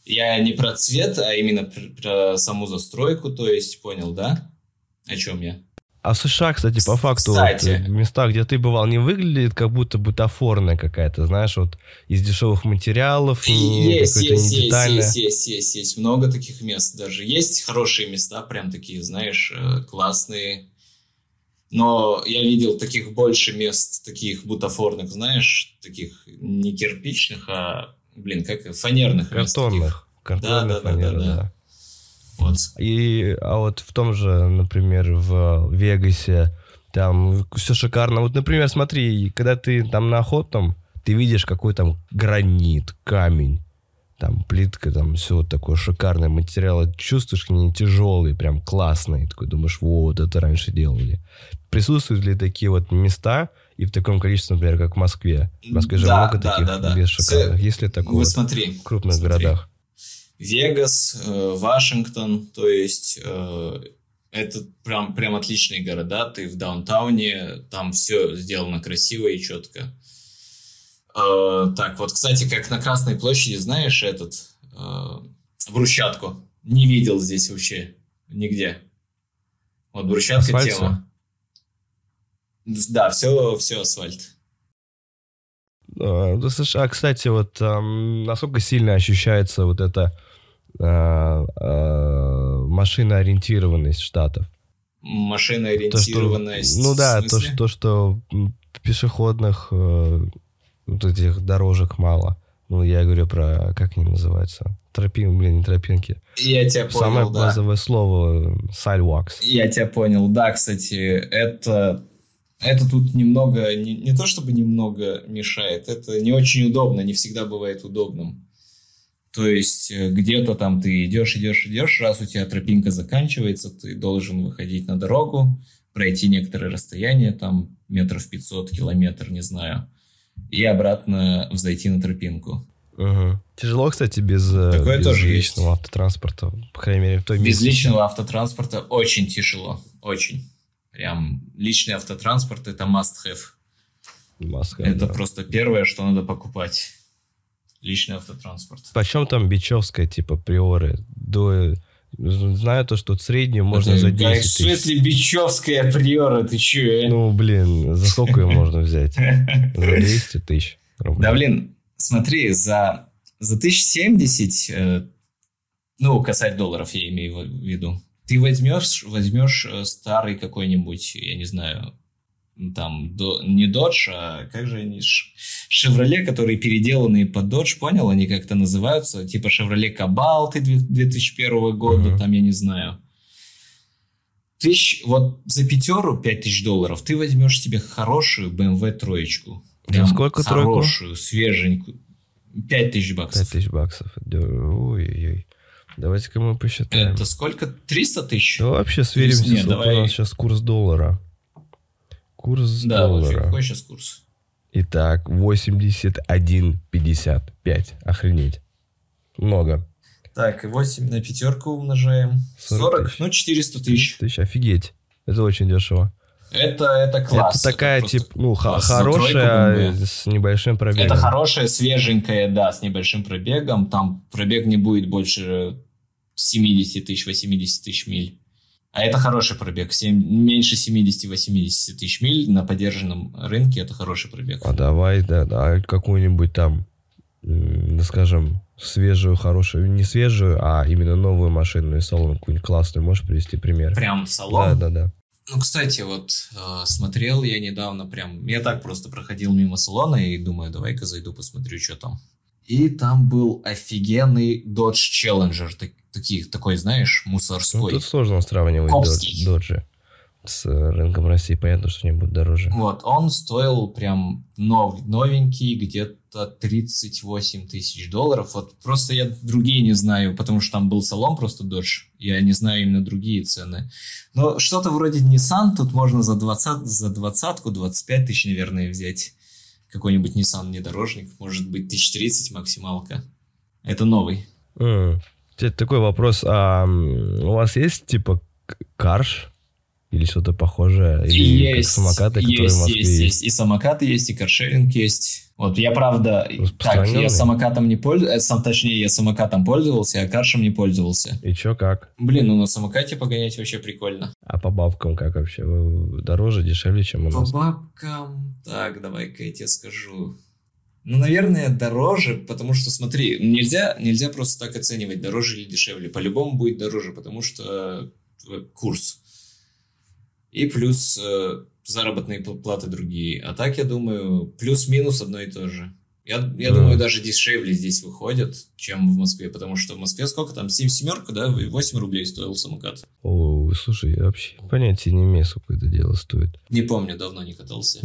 Я не про цвет, а именно пр- про саму застройку, то есть, понял, да? О чем я? А в США, кстати, по факту, вот, кстати. э, места, где ты бывал, не выглядит как будто бутафорная какая-то, знаешь, вот из дешевых материалов, не Есть, есть, не есть, есть, есть, есть, есть. Много таких мест даже. Есть хорошие места, прям такие, знаешь, э, классные. Но я видел таких больше мест, таких бутафорных, знаешь, таких не кирпичных, а, блин, как фанерных мест таких. Картонных. Картонных, да, да, фанеры, да, да. да. Вот. И, а вот в том же, например, в Вегасе, там все шикарно. Вот, например, смотри, когда ты там на охотном, ты видишь какой там гранит, камень, там плитка, там все вот такое шикарное материал. Чувствуешь, они тяжелые, прям классные. Такой думаешь, вот это раньше делали. Присутствуют ли такие вот места и в таком количестве, например, как в Москве? В Москве же Да, много да, таких да, да. мест С- шикарных. Есть ли такое вот смотри. в крупных смотри. городах? Вегас, э, Вашингтон, то есть э, это прям, прям отличные города. Ты в даунтауне, там все сделано красиво и четко. Э, так, вот, кстати, как на Красной площади, знаешь, этот брусчатку? Не видел здесь вообще нигде. Вот брусчатка Асфальт тема. Да, все, все асфальт. А, США, кстати, вот насколько сильно ощущается вот эта а, а, машиноориентированность штатов? Машина То, что- ну да, то, что, то, что пешеходных э, вот этих дорожек мало. Ну, я говорю про, как они называются? Тропин, блин, не тропинки. Я тебя понял, Самое да. базовое слово sidewalks. Я тебя понял, да, кстати, это, это тут немного, не, не то чтобы немного мешает, это не очень удобно, не всегда бывает удобным. То есть э, где-то там ты идешь, идешь, идешь, раз у тебя тропинка заканчивается, ты должен выходить на дорогу, пройти некоторое расстояние, там метров 500, километр, не знаю, и обратно взойти на тропинку. Мгм. Тяжело, кстати, без, э, Такое без тоже личного автотранспорта. По крайней мере, в той Без местности. личного автотранспорта очень тяжело, очень. Прям личный автотранспорт это must-have. Москва, Это да. просто первое, что надо покупать. Личный автотранспорт. Почем там бичевская, типа, приоры? До... Знаю то, что среднюю можно Это, за да, 10 В тысяч. смысле, Бичевская приора, ты че? Ну, блин, за сколько ее можно взять? [laughs] За 200 тысяч рублей. Да, блин, смотри, за, за 1070, э, ну, касать долларов я имею в виду, ты возьмешь, возьмешь э, старый какой-нибудь, я не знаю, там до, не Dodge, а как же они, Chevrolet, которые переделанные под Dodge, понял, они как-то называются, типа Chevrolet Cobalt 2001 года, mm-hmm. там я не знаю. Тысяч, вот за пятеру, пять тысяч долларов, ты возьмешь себе хорошую BMW троечку. Прям за сколько хорошую, тройку? свеженькую. Пять тысяч баксов. Пять тысяч баксов. Ой-ой-ой. Давайте-ка мы посчитаем. Это сколько? 300 тысяч? Ну, вообще сверимся, Нет, давай... у нас сейчас курс доллара. Курс да, доллара. Да, какой сейчас курс? Итак, 81,55. Охренеть. Много. Так, и 8 на пятерку умножаем. 40, 40 ну 400 тысяч. Тысяч, офигеть. Это очень дешево. Это, это класс. Это такая, это типа, ну, класс. хорошая, с небольшим пробегом. Это хорошая, свеженькая, да, с небольшим пробегом. Там пробег не будет больше 70 тысяч, 80 тысяч миль. А это хороший пробег. 7, меньше 70-80 тысяч миль на поддержанном рынке это хороший пробег. А давай, да, да какую-нибудь там, ну, скажем, свежую, хорошую, не свежую, а именно новую машину и салон какую-нибудь классную. Можешь привести пример? Прям салон? Да, да, да. Ну, кстати, вот э, смотрел я недавно прям... Я так просто проходил мимо салона и думаю, давай-ка зайду, посмотрю, что там. И там был офигенный Dodge Challenger, так, таких, такой, знаешь, мусорской. Ну, тут сложно сравнивать Dodge с рынком России. Понятно, что они будут дороже. Вот, он стоил прям нов, новенький, где-то 38 тысяч долларов. Вот просто я другие не знаю, потому что там был салон просто Dodge. Я не знаю именно другие цены. Но что-то вроде Nissan тут можно за 20, за двадцатку, 25 тысяч, наверное, взять какой-нибудь Nissan внедорожник, может быть, 1030 максималка. Это новый. Mm. Такой вопрос, а у вас есть типа карш или что-то похожее? Или есть, самокаты, которые есть, в Москве есть, есть. И самокаты есть, и каршеринг есть. Вот я правда, так, я самокатом не пользовался, сам, точнее, я самокатом пользовался, а каршем не пользовался. И чё, как? Блин, ну на самокате погонять вообще прикольно. А по бабкам как вообще? Дороже, дешевле, чем у нас? По бабкам, так, давай-ка я тебе скажу. Ну, наверное, дороже, потому что, смотри, нельзя, нельзя просто так оценивать, дороже или дешевле. По-любому будет дороже, потому что э, курс. И плюс э, заработные платы другие. А так, я думаю, плюс-минус одно и то же. Я, я да. думаю, даже дешевле здесь выходят, чем в Москве, потому что в Москве сколько там, 7 семерка, да, 8 рублей стоил самокат. О, слушай, я вообще понятия не имею, сколько это дело стоит. Не помню, давно не катался.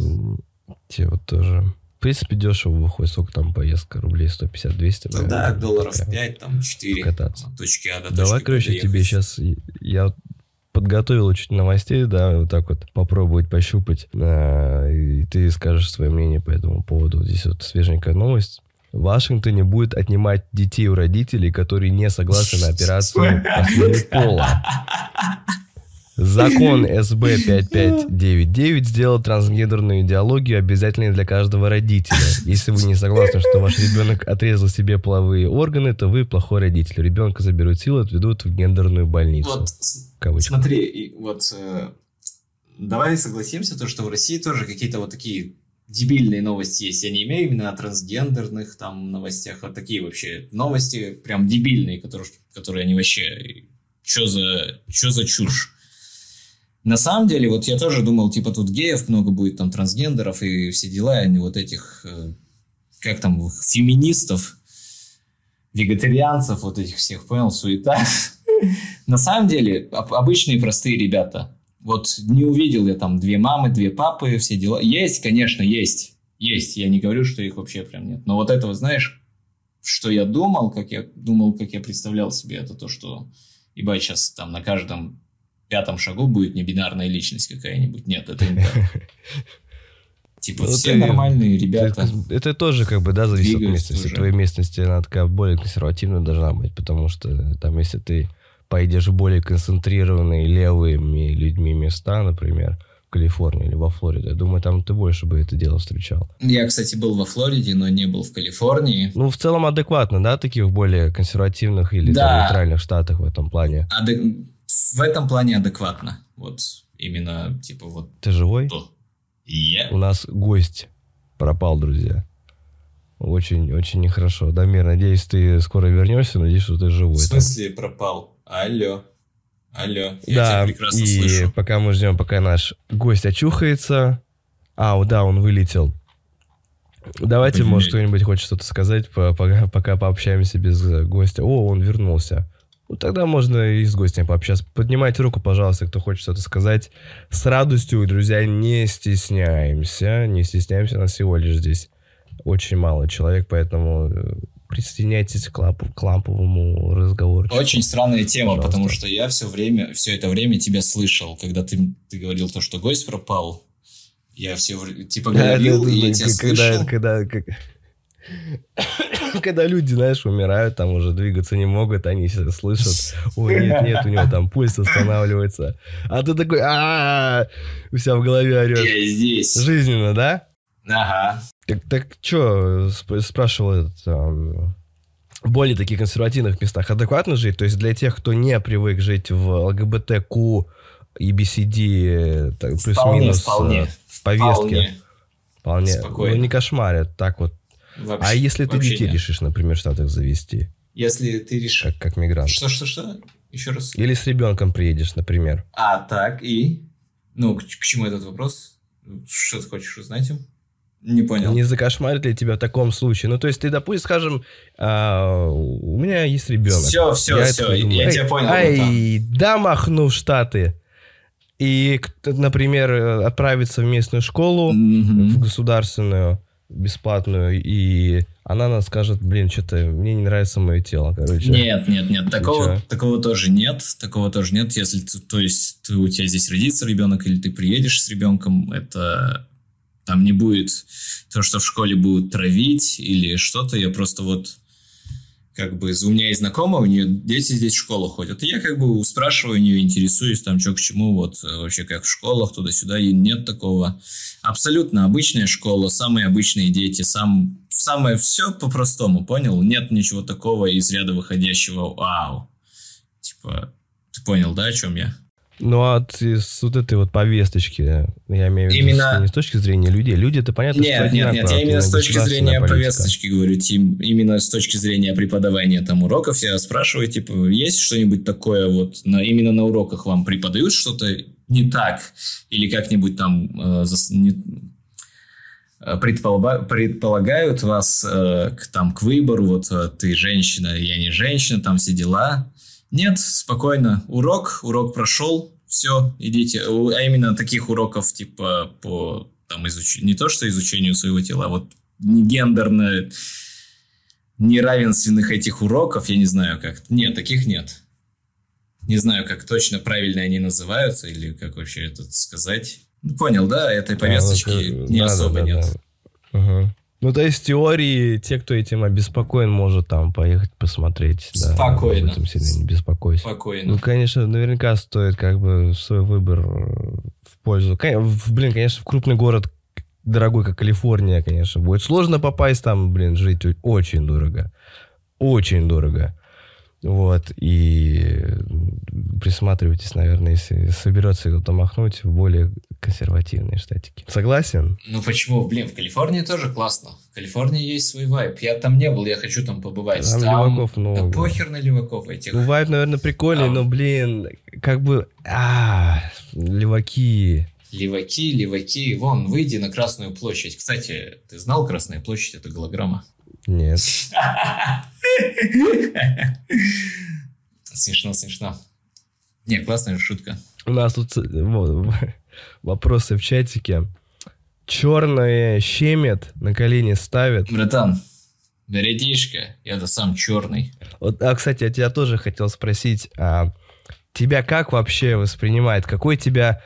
Те вот тоже. В принципе, дешево выходит, сколько там поездка, рублей 150-200. Ну да, долларов 5, там 4. Кататься. Точки А до Давай, короче, тебе сейчас, я подготовил чуть новостей, да, вот так вот попробовать пощупать, а, и ты скажешь свое мнение по этому поводу. Здесь вот свеженькая новость. В Вашингтоне будет отнимать детей у родителей, которые не согласны на [laughs] операцию по пола. [laughs] Закон [laughs] СБ 5599 сделал трансгендерную идеологию обязательной для каждого родителя. Если вы не согласны, что ваш ребенок отрезал себе половые органы, то вы плохой родитель. Ребенка заберут силу, отведут в гендерную больницу. Вот, Кавычка. смотри, вот э, давай согласимся, то, что в России тоже какие-то вот такие дебильные новости есть. Я не имею именно о трансгендерных там новостях, а такие вообще новости прям дебильные, которые, которые они вообще... Что за, что за чушь? На самом деле, вот я тоже думал, типа, тут геев много будет, там, трансгендеров и все дела, и вот этих, э, как там, феминистов, вегетарианцев, вот этих всех, понял, суета. [laughs] На самом деле, обычные простые ребята. Вот не увидел я там две мамы, две папы, все дела. Есть, конечно, есть. Есть. Я не говорю, что их вообще прям нет. Но вот этого, знаешь, что я думал, как я думал, как я представлял себе, это то, что, ебать, сейчас там на каждом пятом шагу будет не бинарная личность какая-нибудь. Нет, это не так. [laughs] Типа ну, все нормальные ребята. Это, тоже как бы, да, зависит от местности. Твоей местности она такая более консервативная должна быть, потому что там, если ты поедешь в более концентрированные левыми людьми места, например, в Калифорнии или во Флориде, я думаю, там ты больше бы это дело встречал. Я, кстати, был во Флориде, но не был в Калифорнии. Ну, в целом адекватно, да, таких более консервативных или да. там, нейтральных штатах в этом плане. Адек в этом плане адекватно. Вот именно, типа, вот... Ты живой? То. Yeah. У нас гость пропал, друзья. Очень, очень нехорошо. Дамир, надеюсь, ты скоро вернешься, надеюсь, что ты живой. В смысле там. пропал? Алло. Алло, я да, тебя прекрасно и слышу. пока мы ждем, пока наш гость очухается, А, да, он вылетел. Давайте, Блин. может, кто-нибудь хочет что-то сказать, по- пока, пока пообщаемся без гостя. О, он вернулся. Ну, тогда можно и с гостем пообщаться. Поднимайте руку, пожалуйста, кто хочет что-то сказать. С радостью, друзья, не стесняемся. Не стесняемся, нас всего лишь здесь очень мало человек, поэтому э, присоединяйтесь к, лапу- к ламповому разговору. Очень странная тема, Пожалуйста. потому что я все время, все это время тебя слышал, когда ты, ты говорил то, что гость пропал. Я все типа говорил, да, и да, я тебя когда, слышал. когда, как- [coughs] когда люди, знаешь, умирают, там уже двигаться не могут, они слышат, ой, нет, нет, у него там пульс останавливается. А ты такой, а у себя в голове орешь. Я здесь. Жизненно, да? Ага. Так, так что, спрашивал этот, в более таких консервативных местах адекватно жить? То есть для тех, кто не привык жить в ЛГБТК и BCD, так, Вполне, плюс-минус э, повестке, Вполне. вполне, Спокойно. ну, не кошмарят, так вот. Вообще- а если ты детей нет. решишь, например, в Штатах завести, Если ты решишь... как, как мигрант? Что, что, что? Еще раз. Или с ребенком приедешь, например. А, так, и? Ну, к, к чему этот вопрос? Что ты хочешь узнать? им? Не понял. Не закошмарит ли тебя в таком случае? Ну, то есть ты, допустим, скажем, а, у меня есть ребенок. Все, все, Я все, думаю, я «Эй, тебя понял. Ай, братан. да махну в Штаты. И, например, э, отправиться в местную школу, в Мгм. государственную, бесплатную, и она нам скажет, блин, что-то мне не нравится мое тело, короче. Нет, нет, нет, такого, такого тоже нет, такого тоже нет. Если ты, то есть ты, у тебя здесь родится ребенок или ты приедешь с ребенком, это там не будет то, что в школе будут травить или что-то. Я просто вот как бы у меня есть знакомая, у нее дети здесь в школу ходят. И я как бы спрашиваю у нее, интересуюсь там, что к чему, вот э, вообще как в школах, туда-сюда, и нет такого. Абсолютно обычная школа, самые обычные дети, сам, самое все по-простому, понял? Нет ничего такого из ряда выходящего вау. Типа, ты понял, да, о чем я? Ну, а с вот этой вот повесточки, я имею в виду Именно- с- не с точки зрения людей. Люди, это понятно, что Нет, нет, нет, одинаково, я именно с точки зрения политика. повесточки говорю, Тим, именно с точки зрения преподавания там уроков, я спрашиваю, типа, есть что-нибудь такое вот, на, именно на уроках вам преподают что-то не так? Или как-нибудь там э, зас- не- э, предполага- предполагают вас э, к, там, к выбору, вот э, ты женщина, я не женщина, там все дела? Нет, спокойно. Урок, урок прошел, все, идите. А именно таких уроков, типа, по там изуч... не то что изучению своего тела, а вот не гендерно неравенственных этих уроков, я не знаю как. Нет, таких нет. Не знаю, как точно правильно они называются, или как вообще это сказать. Ну, понял, да? Этой повесточки А, вот, э, не да, особо да, да, нет. да. Ага. Ну, то есть, в теории, те, кто этим обеспокоен, может там поехать посмотреть. да, Спокойно. об этом сильно не беспокойся. Спокойно. Ну, конечно, наверняка стоит как бы свой выбор э, в пользу. Блин, конечно, в крупный город дорогой, как Калифорния, конечно, будет сложно попасть там, блин, жить очень дорого. Очень дорого. Вот, и присматривайтесь, наверное, если соберется кто-то махнуть в более консервативные штатики. Согласен? Ну почему? Блин, в Калифорнии тоже классно. В Калифорнии есть свой вайб. Я там не был, я хочу там побывать. Там леваков много. Да похер на леваков этих. Ну, вайб, наверное, прикольный, Там. но, блин, как бы... А, леваки. Леваки, леваки. Вон, выйди на Красную площадь. Кстати, ты знал, Красная площадь это голограмма? Нет. Смешно, смешно. Не, классная шутка. У нас тут э, во- вопросы в чатике. Черное щемит, на колени ставит. Братан, братишка, я-то сам черный. Вот, а, кстати, я тебя тоже хотел спросить, а тебя как вообще воспринимает? Какой тебя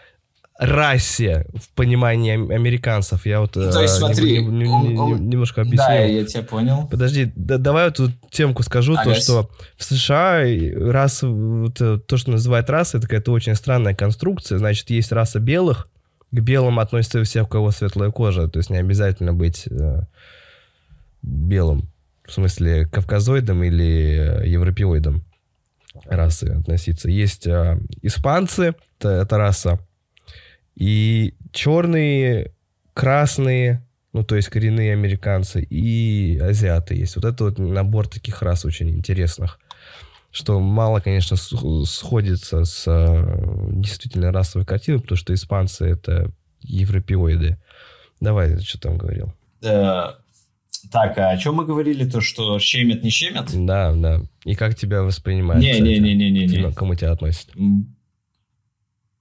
расе в понимании ам- американцев? Я вот Ну, то есть, э, смотри, не- не- не- он- не- он- немножко объяснил. Да, я тебя понял. Подожди, да- давай вот темку скажу, то, Ага. что в США раса, вот, э, то, что называют расой, это какая-то очень странная конструкция. Значит, есть раса белых, к белым относятся все, у кого светлая кожа, то есть не обязательно быть э, белым, в смысле кавказоидом или э, европеоидом расы относиться. Есть э, испанцы, это, это раса, и черные, красные, ну, то есть коренные американцы и азиаты есть. Вот это вот набор таких рас очень интересных, что мало, конечно, сходится с э, действительно расовой картиной, потому что испанцы — это европеоиды. Давай, что там говорил? Э, так, а о чем мы говорили? То, что щемят, не щемят? Да, да. И как тебя воспринимают? Не-не-не-не-не. К кому тебя относят?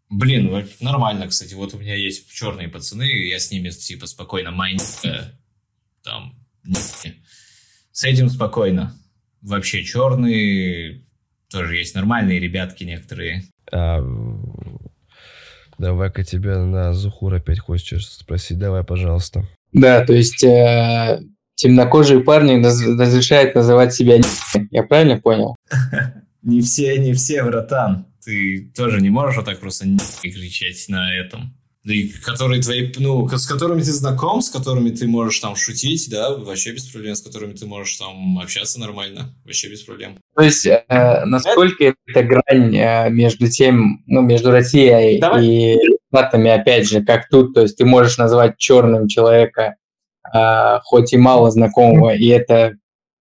Блин, нормально, кстати. Вот у меня есть черные пацаны, я с ними типа спокойно майнд, там, с этим спокойно. Вообще черные, тоже есть нормальные ребятки некоторые. А, давай-ка тебя на Зухур опять хочешь спросить. Давай, пожалуйста. Да, то есть э, темнокожие парни разрешают называть себя Я правильно понял? [laughs] Не все, не все, братан. Ты тоже не можешь вот так просто кричать на этом. И которые твои, ну, с которыми ты знаком, с которыми ты можешь там шутить, да, вообще без проблем, с которыми ты можешь там общаться нормально, вообще без проблем. То есть, э, насколько это, это грань э, между тем, ну, между Россией Давай. и Штатами, опять же, как тут, то есть ты можешь назвать черным человека, э, хоть и мало знакомого, и это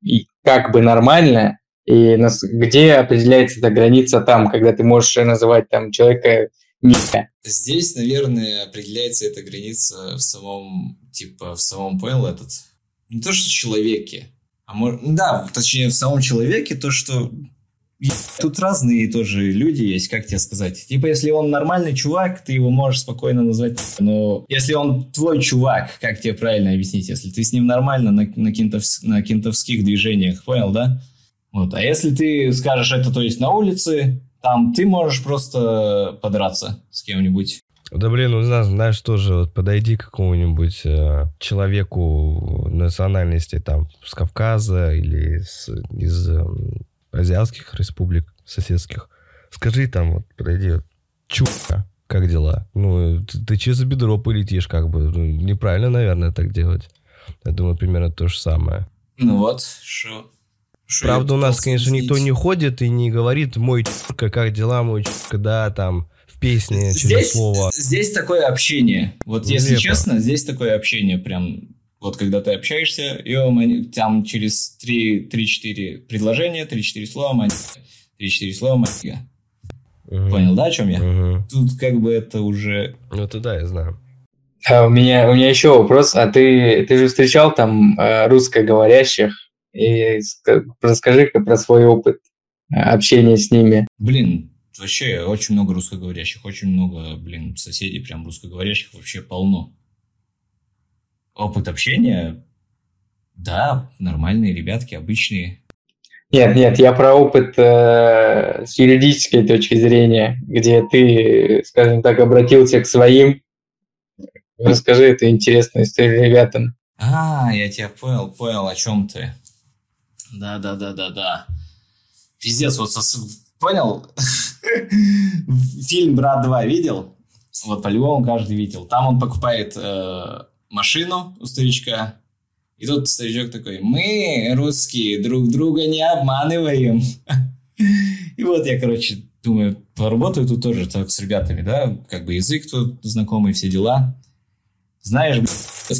и как бы нормально, и нас, где определяется эта граница там, когда ты можешь называть там человека нет. Здесь, наверное, определяется эта граница в самом, типа, в самом понял этот, не то, что человеке, а может, да, точнее, в самом человеке то, что Тут разные тоже люди есть, как тебе сказать. Типа, если он нормальный чувак, ты его можешь спокойно назвать. Но если он твой чувак, как тебе правильно объяснить? Если ты с ним нормально на, на, кентов, на кентовских движениях, понял, да? Вот. А если ты скажешь это, то есть на улице, там ты можешь просто подраться с кем-нибудь. Да блин, ну знаешь, тоже вот подойди к какому-нибудь э, человеку национальности там с Кавказа или с, из э, азиатских республик соседских. Скажи там, вот подойди, вот, чука, как дела? Ну, ты, ты че за бедро полетишь, как бы? Ну, неправильно, наверное, так делать. Я думаю, примерно то же самое. Ну вот, что Правда, у нас, конечно, никто не ходит и не говорит «мой чурка, как дела, мой чурка», да, там, в песне через здесь, слово. Здесь такое общение. Вот Нелепо. если честно, здесь такое общение прям... Вот когда ты общаешься, и там через 3-4 предложения, 3-4 слова, 3-4 слова, манька. Угу. Понял, да, о чем я? Угу. Тут как бы это уже... Ну, это да, я знаю. А у меня, у меня еще вопрос. А ты, ты же встречал там э, русскоговорящих и расскажи-ка про свой опыт э, общения с ними. Блин, вообще очень много русскоговорящих, очень много, блин, соседей прям русскоговорящих вообще полно. Опыт общения, да, нормальные ребятки, обычные. Нет, нет, я про опыт э, с юридической точки зрения, где ты, скажем так, обратился к своим. Расскажи эту интересную историю ребятам. А, я тебя понял, понял, о чем ты. Да, да, да, да, да. Пиздец, вот сос... понял? [laughs] Фильм Брат 2 видел? Вот по-любому каждый видел. Там он покупает э, машину у старичка. И тут старичок такой, мы, русские, друг друга не обманываем. [laughs] И вот я, короче, думаю, поработаю тут тоже так с ребятами, да, как бы язык тут знакомый, все дела. Знаешь,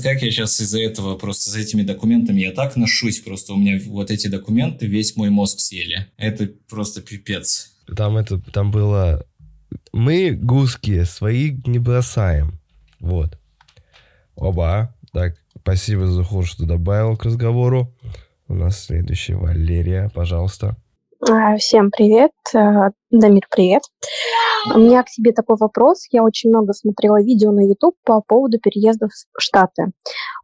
как я сейчас из-за этого, просто с этими документами, я так ношусь, просто у меня вот эти документы весь мой мозг съели. Это просто пипец. Там это, там было... Мы, гуски, свои не бросаем. Вот. Оба. Так, спасибо, Захур, что добавил к разговору. У нас следующая Валерия, пожалуйста. А, всем привет. Э, Дамир, привет. У меня к тебе такой вопрос. Я очень много смотрела видео на YouTube по поводу переездов в Штаты.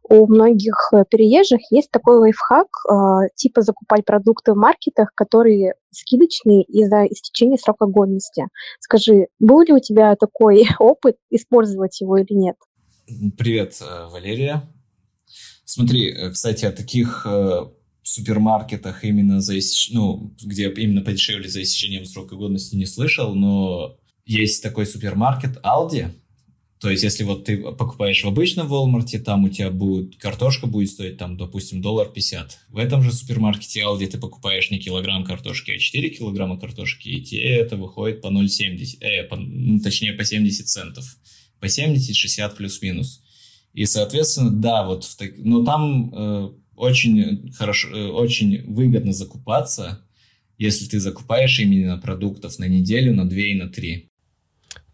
У многих э, переезжих есть такой лайфхак, э, типа закупать продукты в маркетах, которые скидочные из-за истечения срока годности. Скажи, был ли у тебя такой [laughs] опыт, использовать его или нет? Привет, Валерия. Смотри, кстати, о таких супермаркетах именно за ну, где именно подешевле за истечением срока годности не слышал, но есть такой супермаркет Aldi. То есть, если вот ты покупаешь в обычном Walmart, там у тебя будет картошка будет стоить, там, допустим, доллар 50. В этом же супермаркете Aldi ты покупаешь не килограмм картошки, а 4 килограмма картошки, и тебе это выходит по 0,70, э, по, ну, точнее, по 70 центов. По 70-60 плюс-минус. И, соответственно, да, вот, но там э, очень хорошо, э, очень выгодно закупаться, если ты закупаешь именно продуктов на неделю, на две и на три.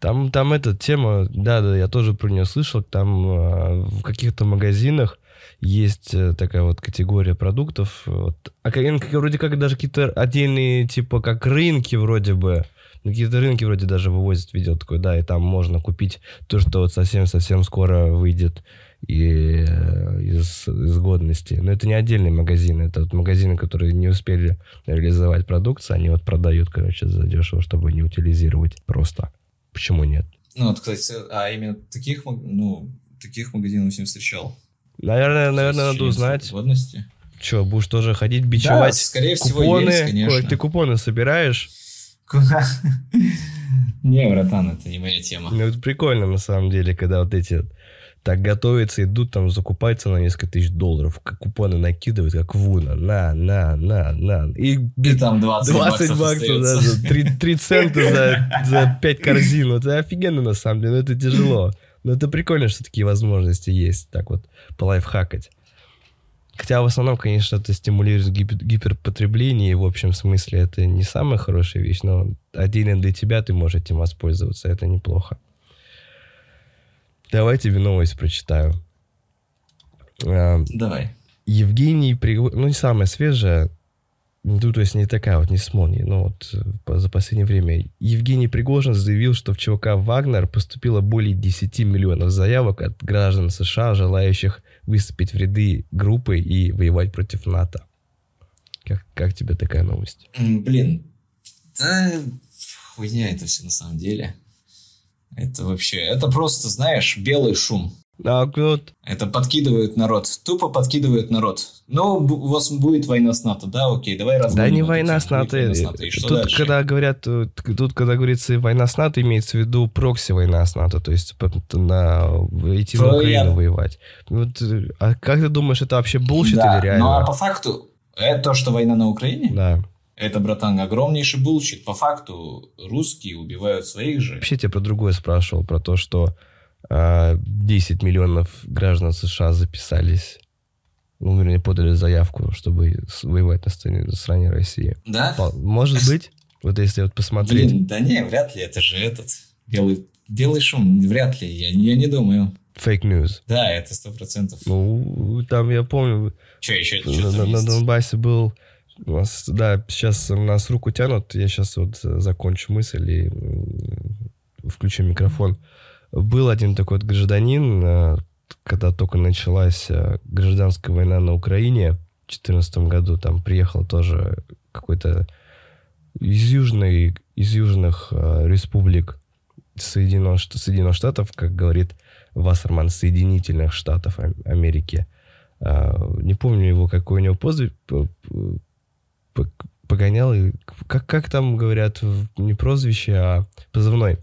Там, там эта тема, да, да, я тоже про нее слышал, там э, в каких-то магазинах есть э, такая вот категория продуктов, вот, а вроде как даже какие-то отдельные, типа, как рынки вроде бы, на какие-то рынки вроде даже вывозят видео такое, да, и там можно купить то, что вот совсем-совсем скоро выйдет и э, из, из годности. Но это не отдельный магазин, это вот магазины, которые не успели реализовать продукцию, они вот продают, короче, за дешево, чтобы не утилизировать просто. Почему нет? Ну, вот, кстати, а именно таких, ну, таких магазинов не встречал. Наверное, наверное, надо узнать. Годности. Че, будешь тоже ходить, бичевать да, скорее купоны? Всего есть, конечно. Ты купоны собираешь? [laughs] Не, братан, это не моя тема. Ну, это прикольно, на самом деле, когда вот эти так готовятся, идут там, закупаются на несколько тысяч долларов, как купоны накидывают, как вуна, на, на, на, на. И, и там 20, 20 баксов, баксов да, за 3, 3 цента за, за 5 корзин. Это офигенно, на самом деле, но это тяжело. Но это прикольно, что такие возможности есть, так вот, полайфхакать. Хотя в основном, конечно, это стимулирует гипер, гиперпотребление, и в общем смысле это не самая хорошая вещь, но отдельно для тебя ты можешь этим воспользоваться, это неплохо. Давай тебе новость прочитаю. А, Давай. Евгений Пригожин, ну не самая свежая, ну, то есть не такая вот, не с молнией, но вот э, за последнее время. Евгений Пригожин заявил, что в ЧВК «Вагнер» поступило более 10 миллионов заявок от граждан США, желающих выступить в ряды группы и воевать против НАТО. Как, как тебе такая новость? Блин, да хуйня это все на самом деле. Это вообще, это просто, знаешь, белый шум. А, вот. Это подкидывает народ. Тупо подкидывает народ. Ну, у вас будет война с НАТО, да, окей, давай разгоним. Да не война с НАТО. Война с НАТО. тут, дальше? когда говорят, э, тут, когда говорится война с НАТО, имеется в виду прокси война с НАТО, то есть на, идти на Украину я... воевать. Вот, э, а как ты думаешь, это вообще bullshit да, или реально? Ну, а по факту, это то, что война на Украине? Да. Это, братан, огромнейший bullshit. По факту, русские убивают своих же. Вообще, я про другое спрашивал, про то, что 10 а, миллионов граждан США записались, ну, вернее, подали заявку, чтобы воевать на стороне, на стороне России. Да? Может быть. Вот если вот посмотреть. Блин, да не, вряд ли. Это же этот белый, белый шум. Вряд ли. Я, я не думаю. Fake news. Да, это сто процентов. Ну, там я помню... Что еще? На, на, на Донбассе был... У нас, да, сейчас нас руку тянут. Я сейчас вот закончу мысль и включу микрофон. Был один такой вот гражданин, э, когда только началась э, гражданская война на Украине в 2014 году, там приехал тоже какой-то из, южной, из южных э, республик Соединенных, Соединенных Штатов, как говорит Вассерман, Соединительных Штатов Америки. Не помню его, какой у него позы погонял, как, как там говорят, не прозвище, а позывной.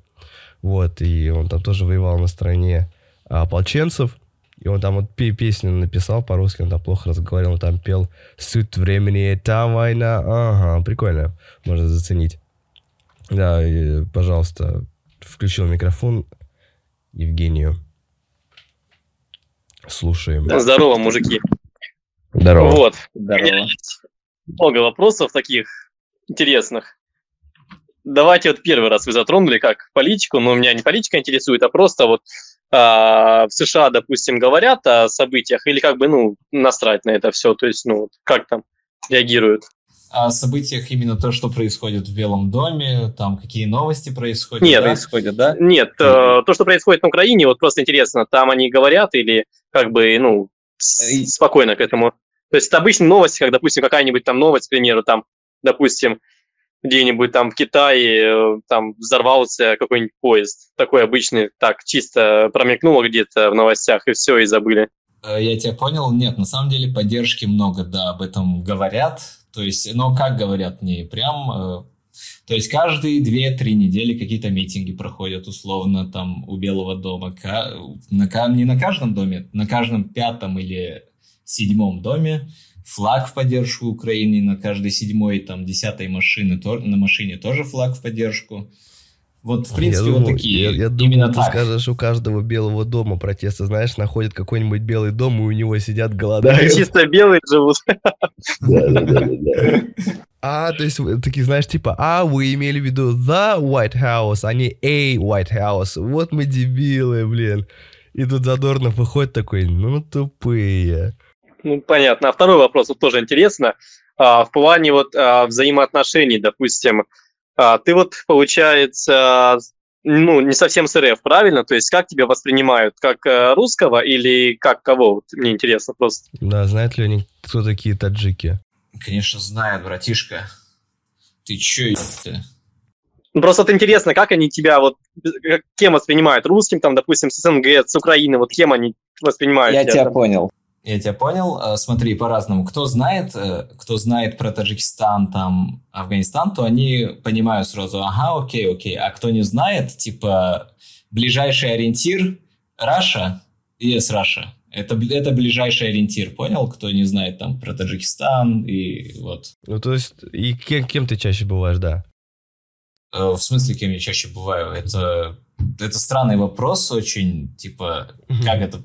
Вот, и он там тоже воевал на стороне ополченцев. И он там вот песню написал по-русски, он там плохо разговаривал, он там пел «Суть времени — это война». Ага, прикольно, можно заценить. Да, и, пожалуйста, включил микрофон Евгению. Слушаем. Здорово, мужики. Здорово. Вот. Здорово. Много вопросов таких интересных. Давайте вот первый раз вы затронули как политику, но меня не политика интересует, а просто вот а, в США, допустим, говорят о событиях или как бы, ну, насрать на это все, то есть, ну, как там реагируют? О событиях именно то, что происходит в Белом доме, там какие новости происходят. Нет, да? происходят, да? Нет, э, то, что происходит на Украине, вот просто интересно, там они говорят или как бы, ну, спокойно к этому. То есть это обычные новости, как, допустим, какая-нибудь там новость, к примеру, там, допустим, где-нибудь там в Китае э, там взорвался какой-нибудь поезд. Такой обычный, так, чисто промелькнуло где-то в новостях, и все, и забыли. Э, я тебя понял. Нет, на самом деле поддержки много, да, об этом говорят. То есть, но как говорят, не прям... Э, то есть каждые две-три недели какие-то митинги проходят условно там у Белого дома. На, не на каждом доме, на каждом пятом или седьмом доме флаг в поддержку Украины на каждой седьмой, там, десятой машины, то, на машине тоже флаг в поддержку. Вот, в принципе, я вот думал, такие. Я, я Именно думал, ты так. скажешь, у каждого белого дома протесты, знаешь, находят какой-нибудь белый дом, и у него сидят голодают. Чисто белые живут. А, то есть такие, знаешь, типа, а, вы имели в виду the White House, а не a White House. Вот мы дебилы, блин. И тут Задорнов выходит такой, ну, тупые. Ну, понятно. А второй вопрос вот тоже интересно. А, в плане вот а, взаимоотношений, допустим, а, ты вот, получается, ну, не совсем с РФ, правильно? То есть как тебя воспринимают? Как э, русского или как кого? Вот мне интересно просто. Да, знают ли они, кто такие таджики? Конечно, знает, братишка. Ты чё, ёпта? Ну, просто вот интересно, как они тебя вот, как- кем воспринимают? Русским, там, допустим, с СНГ, с Украины, вот кем они воспринимают Я тебя там? понял. Я тебя понял. Э, Смотри, по-разному. Кто знает, э, кто знает про Таджикистан, там, Афганистан, то они понимают сразу, ага, окей, окей. А кто не знает, типа, ближайший ориентир Russia, yes, Russia. Это, это ближайший ориентир, понял? Кто не знает там про Таджикистан и вот. Ну, то есть, и кем, кем ты чаще бываешь, да? Э, В смысле, кем я чаще бываю? Это, это странный вопрос очень, типа, как это?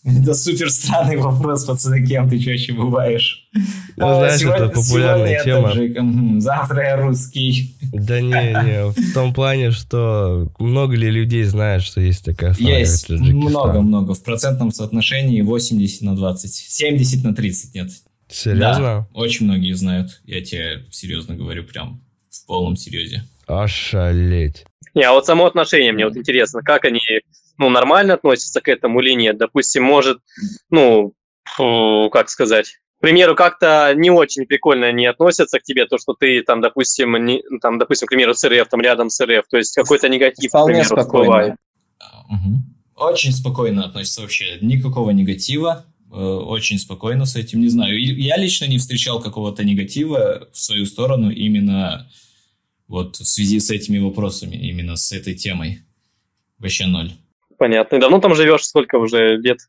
[laughs] Это супер странный вопрос, пацаны, кем ты чаще бываешь? Ну, А, знаешь, сегодня- это популярная я тема. мгм, завтра я русский. Да не, не, в том плане, что много ли людей знают, что есть такая страна, Есть много-много. В процентном соотношении 80 на 20. 70 на 30 нет. Серьезно? Да, очень многие знают. Я тебе серьезно говорю, прям в полном серьезе. Ошалеть. Не, а вот само отношение мне вот интересно, как они, ну, нормально относятся к этому или нет? Допустим, может, ну, фу, как сказать, к примеру, как-то не очень прикольно они относятся к тебе, то, что ты там, допустим, не, там, допустим, к примеру, с РФ, там рядом с РФ, то есть какой-то негатив, к Вполне примеру, спокойно. Мгм. Очень спокойно относится вообще. Никакого негатива. Э, Очень спокойно с этим. Не знаю. Я лично не встречал какого-то негатива в свою сторону именно вот в связи с этими вопросами, именно с этой темой. Вообще ноль. Понятно. И давно там живешь? Сколько уже лет?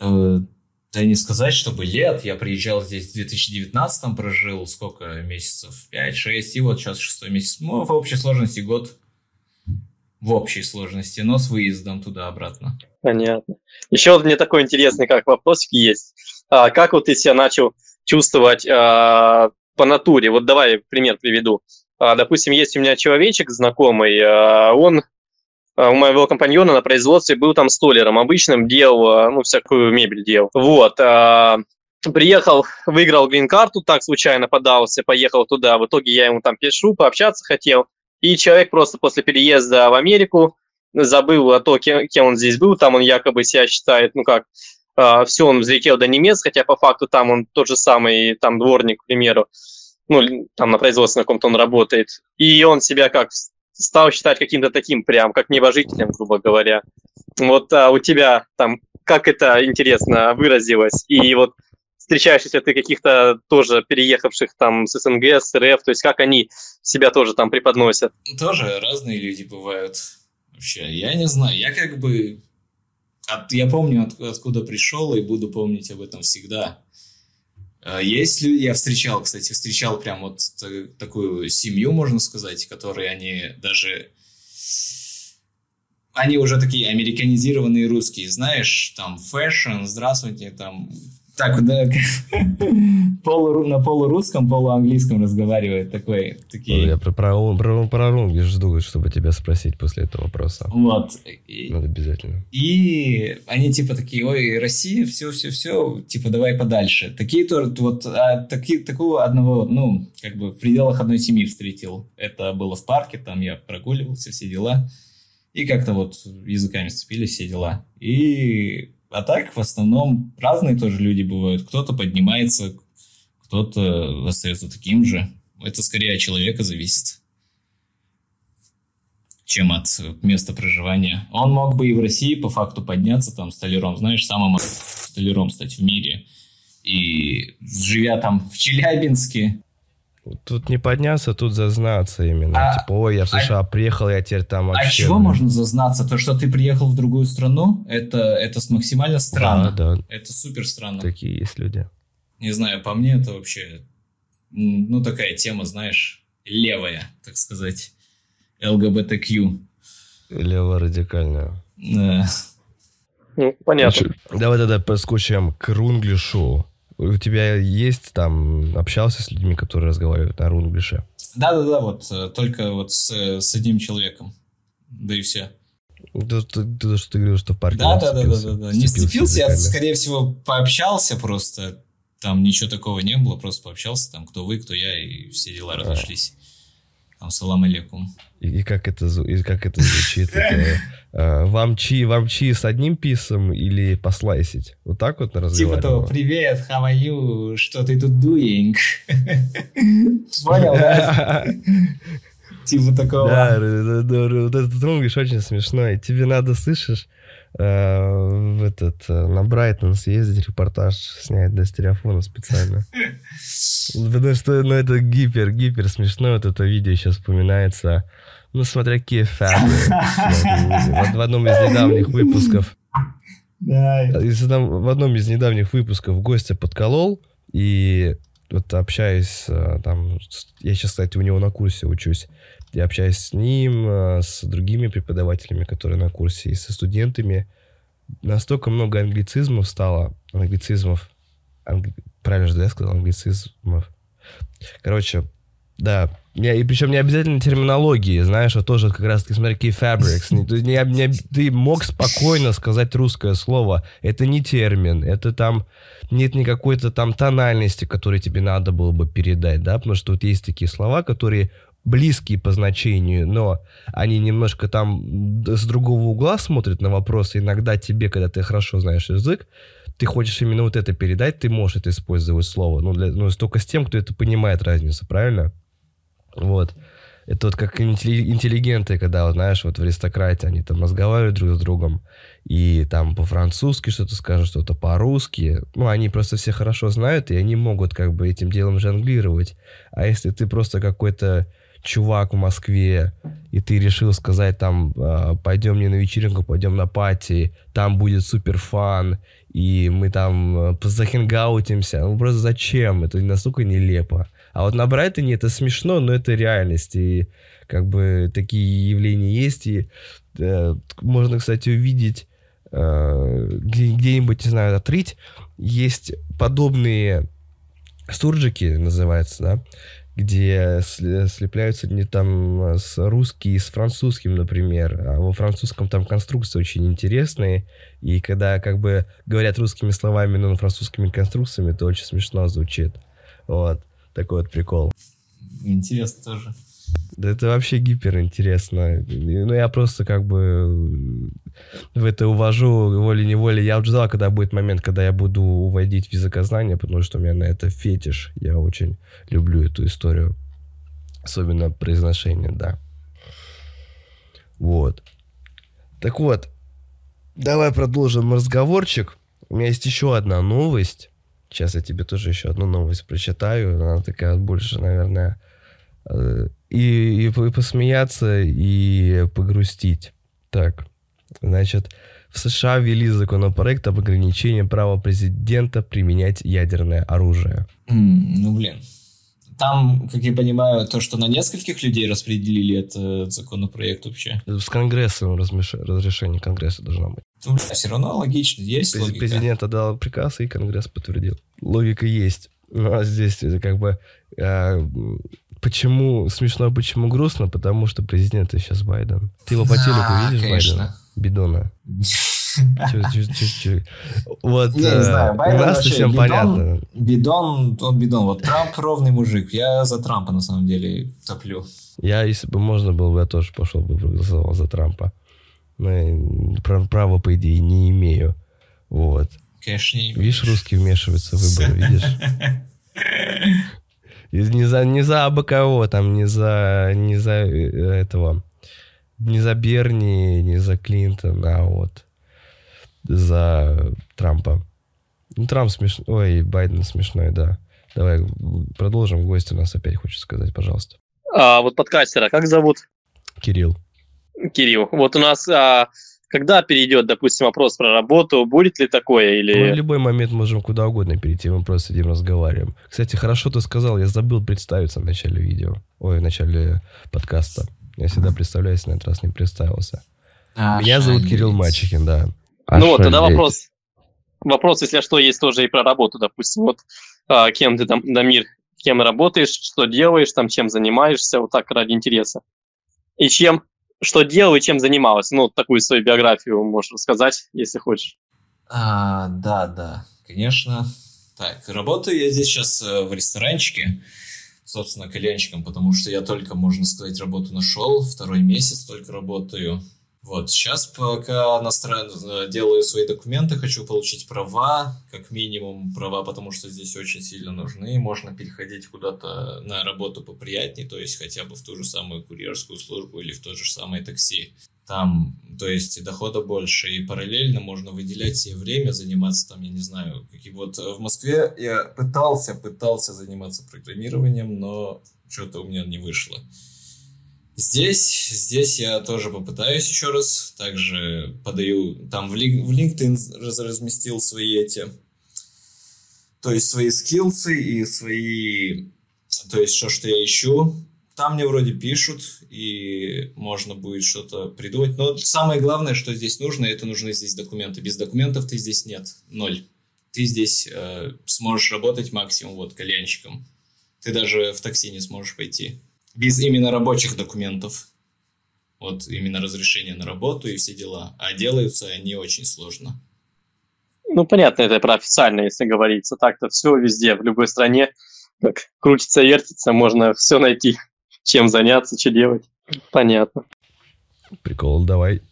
Э, Да не сказать, чтобы лет. Я приезжал здесь в 2019 прожил сколько месяцев? 5-6, и вот сейчас шестой месяц. Ну, в общей сложности год. В общей сложности, но с выездом туда-обратно. Понятно. Еще вот мне такой интересный как вопросик есть. А, как вот ты себя начал чувствовать а, по натуре? Вот давай пример приведу. А, допустим, есть у меня человечек знакомый, а, он а, у моего компаньона на производстве был там столером обычным, делал, ну, всякую мебель делал. Вот. приехал, выиграл грин-карту, так случайно подался, поехал туда. В итоге я ему там пишу, пообщаться хотел. И человек просто после переезда в Америку забыл о том, кем он здесь был. Там он якобы себя считает, ну как, все, он взлетел до немец, хотя по факту там он тот же самый, там дворник, к примеру, ну, там на производстве на каком-то он работает. И он себя как стал считать каким-то таким прям, как небожителем, грубо говоря. Вот а у тебя там, как это интересно выразилось? И вот встречаешься ты каких-то тоже переехавших там с СНГ, с РФ, то есть как они себя тоже там преподносят? Тоже разные люди бывают. Вообще, я не знаю. Я как бы... от- я помню, от- откуда пришел, и буду помнить об этом всегда. А Есть люди, я встречал, кстати, встречал прям вот та- такую семью, можно сказать, которые они даже... Они уже такие американизированные русские, знаешь, там fashion, здравствуйте, там... Так, да, [laughs] полуру- на полурусском, полуанглийском разговаривает такой, такие... Я про, про, про, про рунги жду, чтобы тебя спросить после этого вопроса. Вот. И- Надо обязательно. И они типа такие, ой, Россия, все, все, все, типа давай подальше. Такие то вот а, таки, такого одного, ну, как бы в пределах одной семьи встретил. Это было в парке, там я прогуливался, все дела. И как-то вот языками сцепились, все дела. И а так в основном разные тоже люди бывают. Кто-то поднимается, кто-то остается таким же. Это скорее от человека зависит чем от места проживания. Он мог бы и в России по факту подняться там столяром, знаешь, самым столяром стать в мире. И живя там в Челябинске, Тут не подняться, тут зазнаться именно. А- типа, ой, я в а- США приехал, я теперь там а вообще... чего блин». можно зазнаться? То, что ты приехал в другую страну, это, это с- максимально странно. Да, да, Это супер странно. такие есть люди. Не знаю, по мне это вообще, ну, такая тема, знаешь, левая, так сказать. ЛГБТК. Лево-радикальная. Да. Ну, понятно. Давай тогда поскучаем к рунглишу. У тебя есть там, общался с людьми, которые разговаривают на рунглише? Да-да-да, вот э, только вот с, с одним человеком. Да и все. То, то, то, что ты говорил, что в парке Да, да, да, да, да, да. Не сцепился, я, скорее всего, пообщался просто. Там ничего такого не было, просто пообщался, там, кто вы, кто я, и все дела разошлись. Там, салам алейкум. И, и как это, и как это звучит? Это, э, вам чи, вам чи с одним писом или послайсить? Вот так вот Типа того, привет, how are you, что ты тут doing? Понял, да? Типа такого. Да, вот этот рунглиш очень смешной. Тебе надо, слышишь, э, в этот, э, на Брайтон съездить, репортаж снять для стереофона специально. [laughs] Потому что, ну, это гипер, гипер смешно, вот это видео сейчас вспоминается. Ну, смотря какие фабы. Вот [laughs] в одном из недавних выпусков в одном из недавних выпусков гостя подколол, и вот общаюсь э, там, я сейчас, кстати, у него на курсе учусь, я общаюсь с ним, э, с другими преподавателями, которые на курсе, и со студентами. Настолько много англицизмов стало, англицизмов, анг- правильно же, я сказал, англицизмов. Короче, да, не, и причем не обязательно терминологии, знаешь, вот тоже как раз таки, смотри, key fabrics. Не- не- не- ты мог спокойно сказать русское слово. Это не термин, это там нет никакой-то там тональности, которую тебе надо было бы передать, да, потому что вот есть такие слова, которые близкие по значению, но они немножко там с другого угла смотрят на вопросы. Иногда тебе, когда ты хорошо знаешь язык, ты хочешь именно вот это передать, ты можешь это использовать слово. Ну, для, ну только с тем, кто это понимает разницу, правильно? Вот. Это вот как интелли- интеллигенты, когда, знаешь, вот в аристократе они там разговаривают друг с другом, и там по-французски что-то скажут, что-то по-русски. Ну, они просто все хорошо знают, и они могут как бы этим делом жонглировать. А если ты просто какой-то чувак в Москве, и ты решил сказать там, а, пойдем не на вечеринку, пойдем на пати, там будет супер фан, и мы там э, захингаутимся. Ну, просто зачем? Это настолько нелепо. А вот на Брайтоне это смешно, но это реальность. И как бы такие явления есть. И э, можно, кстати, увидеть э, где- где-нибудь, не знаю, отрыть. Есть подобные сурджики, называется, да, где слепляются не там с русский с французским, например. А во французском там конструкции очень интересные. И когда как бы говорят русскими словами, но французскими конструкциями, это очень смешно звучит. Вот. Такой вот прикол. Интересно тоже. Да это вообще гиперинтересно. Ну, я просто как бы в это увожу волей-неволей. Я ждал, когда будет момент, когда я буду уводить в языкознание, потому что у меня на это фетиш. Я очень люблю эту историю. Особенно произношение, да. Вот. Так вот, давай продолжим разговорчик. У меня есть еще одна новость. Сейчас я тебе тоже еще одну новость прочитаю. Она такая больше, наверное, э, и, и, по- и посмеяться, и погрустить. Так, значит, в США ввели законопроект об ограничении права президента применять ядерное оружие. М, Ну, блин. Там, как я понимаю, то, что на нескольких людей распределили этот законопроект вообще. С Конгрессом размеш- разрешение Конгресса должно быть. Ну, бля, все равно логично, есть През- логика. Президент отдал приказ, и Конгресс подтвердил. Логика есть. Ну, а здесь это как бы... э, почему смешно, почему грустно? Потому что президент сейчас Байден. Ты его по Да, телеку видишь, конечно. Байдена? Бидона. [laughs] Вот Я не э, знаю, Байден вообще всем бидон. понятно. Бидон, он бидон. Вот Трамп [laughs] ровный мужик. Я за Трампа, на самом деле, топлю. Я, если бы можно было, бы, я тоже пошел бы проголосовал за Трампа. Но пра- права, по идее, не имею. Вот. Конечно, не Видишь, русские вмешиваются в выборы, видишь? [laughs] Не за, не за абы кого, там, не за, не за э, этого, не за Берни, не за Клинтона, а вот за Трампа. Ну, Трамп смешной, ой, Байден смешной, да. Давай продолжим. Гость у нас опять хочет сказать, пожалуйста. А вот подкастера как зовут? Кирилл. Кирилл. Вот у нас, а, когда перейдет, допустим, вопрос про работу, будет ли такое Мы в или... любой момент можем куда угодно перейти, мы просто сидим разговариваем. Кстати, хорошо ты сказал, я забыл представиться в начале видео, ой, в начале подкаста. Я всегда представляюсь, на этот раз не представился. А, Меня зовут Кирилл. Мачехин, да. ну вот, тогда вопрос. Вопрос, если что, есть тоже и про работу, допустим. Вот а, кем ты там, Дамир, кем работаешь, что делаешь, там, чем занимаешься, вот так ради интереса. И чем, что делал и чем занималась. Ну, такую свою биографию можешь рассказать, если хочешь. А, да, да, конечно. Так, работаю я здесь сейчас э, в ресторанчике, собственно, кальянщиком, потому что я только, можно сказать, работу нашел, второй месяц только работаю. Вот, сейчас пока настраиваю, делаю свои документы, хочу получить права, как минимум права, потому что здесь очень сильно нужны. Можно переходить куда-то на работу поприятнее, то есть хотя бы в ту же самую курьерскую службу или в то же самое такси. Там, то есть дохода больше, и параллельно можно выделять себе время, заниматься там, я не знаю, какие вот э, в Москве я пытался, пытался заниматься программированием, но что-то у меня не вышло. Здесь, здесь я тоже попытаюсь еще раз. Также подаю, там в, Лин- в LinkedIn раз- разместил свои эти, то есть свои скиллсы и свои, то есть что, что я ищу. Там мне вроде пишут, и можно будет что-то придумать. Но самое главное, что здесь нужно, это нужны здесь документы. Без документов ты здесь нет, ноль. Ты здесь э, сможешь работать максимум вот кальянщиком. Ты даже в такси не сможешь пойти. Без именно рабочих документов. Вот именно разрешение на работу и все дела. А делаются они очень сложно. Ну, понятно, это про официально, если говорится. Так-то все везде, в любой стране, как крутится, вертится, можно все найти, чем заняться, что делать. Понятно. Прикол, давай.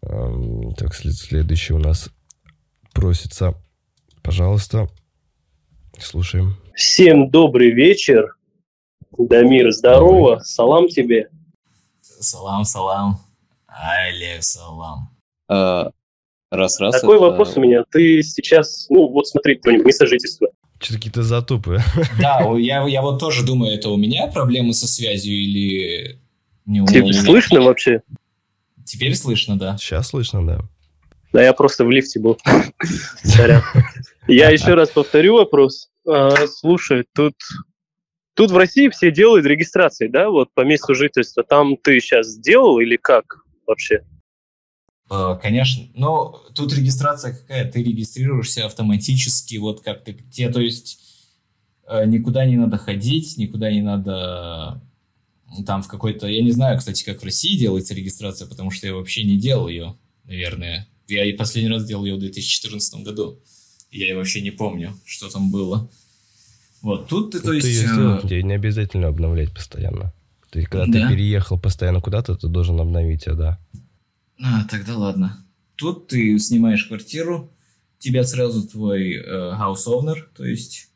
Эм, Так, след- следующий у нас просится. Пожалуйста, слушаем. Всем добрый вечер. Дамир, здорово. Салам тебе. Салам, салам. Алев салам. А, раз, раз. Такой это- вопрос у меня. Ты сейчас, ну вот смотри, кто-нибудь, место жительства. Что-то какие-то затупы. Да, я, я вот тоже думаю, это у меня проблемы со связью или не у Тебе меня? слышно вообще? Теперь слышно, да. Сейчас слышно, да. Да я просто в лифте был. Я [laughs] еще раз повторю вопрос. А, Слушай, тут тут в России все делают регистрации, да, вот по месту жительства. Там ты сейчас сделал или как вообще? Э, Конечно. Но тут регистрация какая? Ты регистрируешься автоматически, вот как ты... Тебе, то есть, э, никуда не надо ходить, никуда не надо там в какой-то... Я не знаю, кстати, как в России делается регистрация, потому что я вообще не делал ее, наверное. Я и последний раз делал ее в 2014 году. Я вообще не помню, что там было. Вот, тут ты, то есть... ты ее э, сделал, тебе не обязательно обновлять постоянно. Ты, когда Да. ты переехал постоянно куда-то, ты должен обновить ее, да. А, тогда ладно. Тут ты снимаешь квартиру, тебя сразу твой э, house owner, то есть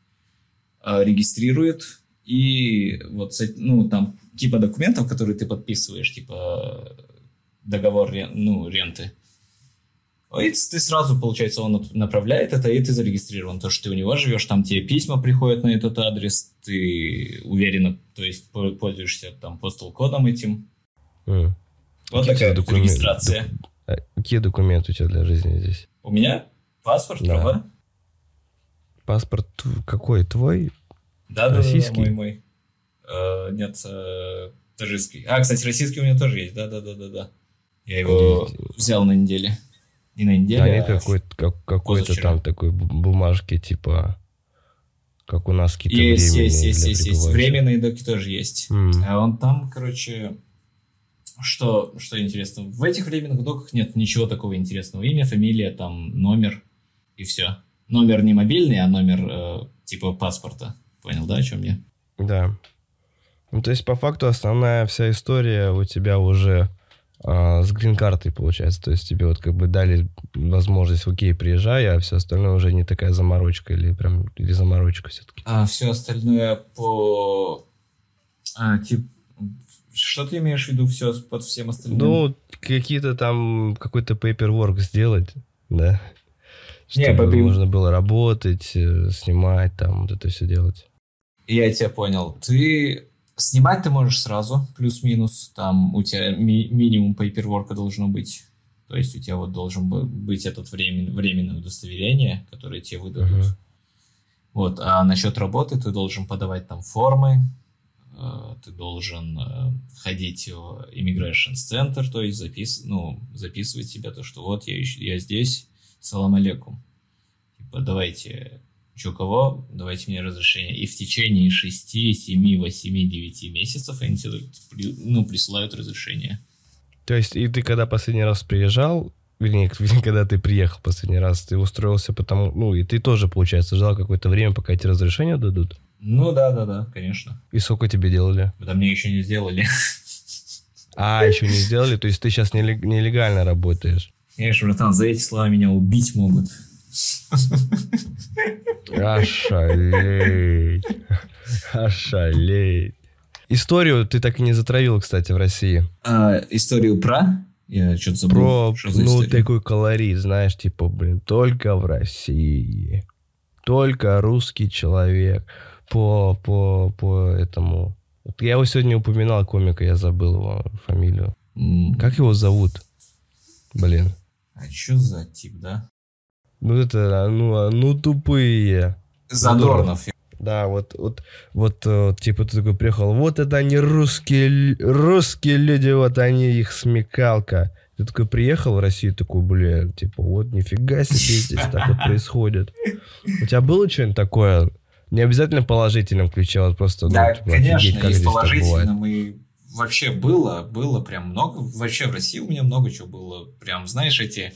э, регистрирует, и вот ну, там типа документов, которые ты подписываешь, типа договор ну, ренты. И ты сразу, получается, он нап- направляет это, и ты зарегистрирован. То, что ты у него живешь, там тебе письма приходят на этот адрес, ты уверенно, то есть по- пользуешься там postal кодом этим. М. Вот Какие такая вот документы? регистрация. А Какие документы у тебя для жизни здесь? У меня паспорт, Да. права. Паспорт какой? Твой? Да, да, Российский? мой, мой. Э, нет, э, таджикский. А, кстати, российский у меня тоже есть. Да, да, да, да, да. Я его взял на неделе. Не на неделю, Да, нет а какой-то, как- какой-то там такой бу- бумажки, типа, как у нас какие-то есть, есть, есть, есть, есть. Временные доки тоже есть. М. А он там, короче, что, что интересно, в этих временных доках нет ничего такого интересного. Имя, фамилия, там, номер и все. Номер не мобильный, а номер э, типа паспорта. Понял, да, о чем я? Да. Ну, то есть, по факту, основная вся история у тебя уже а, с грин-картой получается. То есть, тебе вот как бы дали возможность, окей, приезжай, а все остальное уже не такая заморочка или прям, или заморочка все-таки. А все остальное по... А, тип... Что ты имеешь в виду все под всем остальным? Ну, какие-то там, какой-то paperwork сделать, да? Не, Чтобы paper- можно было работать, э, снимать, там, вот это все делать. Я тебя понял. Ты снимать ты можешь сразу, плюс-минус. Там у тебя ми- минимум пейперворка должно быть. То есть у тебя вот должен бы- быть этот времен, временное удостоверение, которое тебе выдадут. Мгм. Вот. А насчет работы ты должен подавать там формы, э, ты должен э, ходить в immigration центр, то есть запис, ну, записывать себя, то, что вот я, я здесь, салам алейкум. Типа, давайте, кого, давайте мне разрешение. И в течение 6, 7, 8, 9 месяцев они тебе ну, присылают разрешение. То есть, и ты когда последний раз приезжал, [laughs] вернее, когда ты приехал последний раз, ты устроился потому, ну, и ты тоже, получается, ждал какое-то время, пока эти разрешения дадут? Ну да, да, да, конечно. И сколько тебе делали? Это мне еще не сделали. А, еще не сделали? То есть ты сейчас нелег- нелегально работаешь? Конечно, братан, за эти слова меня убить могут. [laughs] Ошалеть. Ошалеть. Историю ты так и не затравил, кстати, в России. А, историю про? Я что-то забыл. Про, Что за ну, такой колорит, знаешь, типа, блин, только в России. Только русский человек. По, по, по этому... Вот я его сегодня упоминал, комика, я забыл его фамилию. М, Как его зовут? Блин. А что за тип, да? Ну это, ну, а, ну тупые. Задорнов. Да, вот, вот, вот, э, типа ты такой приехал, вот это они русские, русские люди, вот они их смекалка. Ты такой приехал в Россию, такой, блин, типа, вот нифига себе здесь так вот происходит. У тебя было что-нибудь такое? Не обязательно в положительном ключе, а вот просто, ну, Да, типа, офигеть, конечно, как и положительным, и вообще было, было прям много. Вообще в России у меня много чего было. Прям, знаешь, эти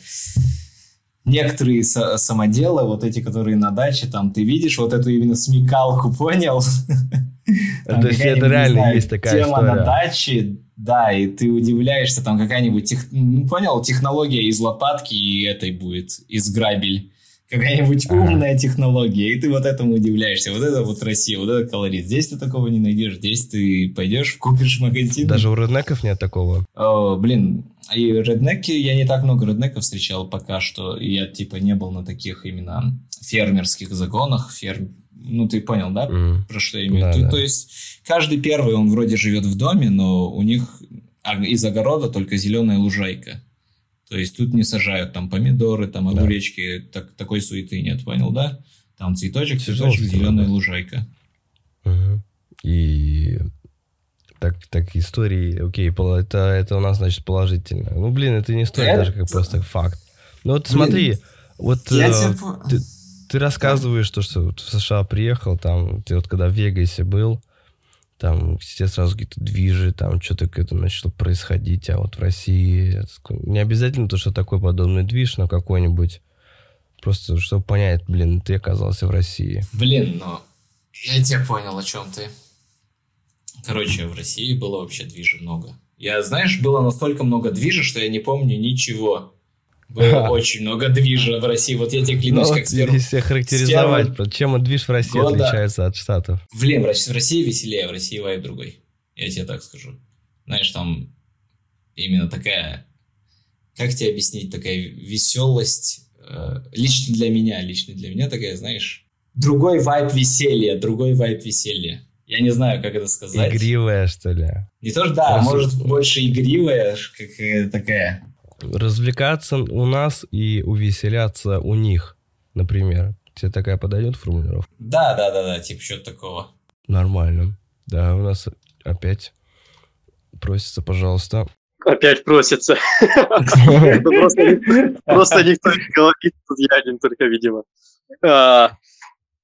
некоторые са- самоделы, вот эти, которые на даче, там ты видишь вот эту именно смекалку, [laughs] понял? Там То есть это реально знаю, есть такая тема на даче, да, и ты удивляешься, там какая-нибудь, тех- ну, понял, технология из лопатки и этой будет, из грабель. Какая-нибудь Ага. умная технология, и ты вот этому удивляешься. Вот это вот Россия, вот это колорит. Здесь ты такого не найдешь. Здесь ты пойдешь, [laughs] купишь магазин. Даже у реднеков нет такого. О, блин, и реднеки, я не так много реднеков встречал пока что. Я типа не был на таких именно фермерских загонах. Ферм... Ну, ты понял, да? М. Про что я имею в Да, виду? да. То есть каждый первый, он вроде живет в доме, но у них из огорода только зеленая лужайка. То есть тут не сажают там помидоры, там Да. огуречки, так, такой суеты нет, понял, да? Там цветочек, цветочек, зеленая да. лужайка. Мгм. И так, так истории, окей, это, это у нас, значит, положительно. Ну, блин, это не история, Это- даже как просто факт. Ну, вот Блин, смотри, вот Я э, тебе по- ты, ты рассказываешь то, что вот в США приехал, там, ты вот когда в Вегасе был, там все сразу какие-то движи, там что-то какое-то начало происходить, а вот в России это не обязательно то, что такой подобный движ, но какой-нибудь просто, чтобы понять, блин, ты оказался в России. Блин, ну, я тебя понял, о чем ты. Короче, в России было вообще движа много. Я, знаешь, было настолько много движа, что я не помню ничего. Было очень много движа в России. Вот я тебе Ну, клянусь, вот как с первого... если характеризовать, первого чем движ в России года- отличается от Штатов. Блин, в России веселее, в России вайб другой. Я тебе так скажу. Знаешь, там именно такая... Как тебе объяснить? Такая веселость. э, лично для меня, лично для меня такая, знаешь... Другой вайб веселья, другой вайб веселья. Я не знаю, как это сказать. Игривая, что ли. Не то, что да, Раз- может больше игривая, как э, такая. Развлекаться у нас и увеселяться у них, например. Тебе такая подойдет формулировка? Да, да, да, да, типа что-то такого. Нормально. Да, у нас опять просится, пожалуйста. Опять просится. Это [laughs] Просто ни- просто никто не говорит, тут я один только, видимо.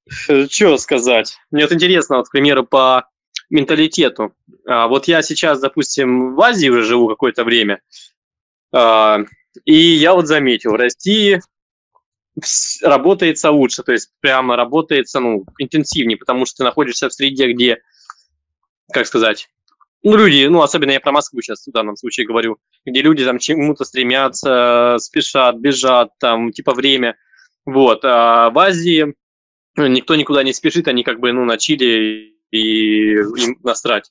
Что сказать? Мне вот интересно, вот, к примеру, по менталитету. А, Вот я сейчас, допустим, в Азии уже живу какое-то время, а, и я вот заметил, в России работается лучше, то есть прямо работается, ну, интенсивнее, потому что ты находишься в среде, где, как сказать, ну, люди, ну, особенно я про Москву сейчас в данном случае говорю, где люди там чему-то стремятся, спешат, бежат, там, типа время. Вот. А в Азии никто никуда не спешит, они как бы, ну, на чили и им насрать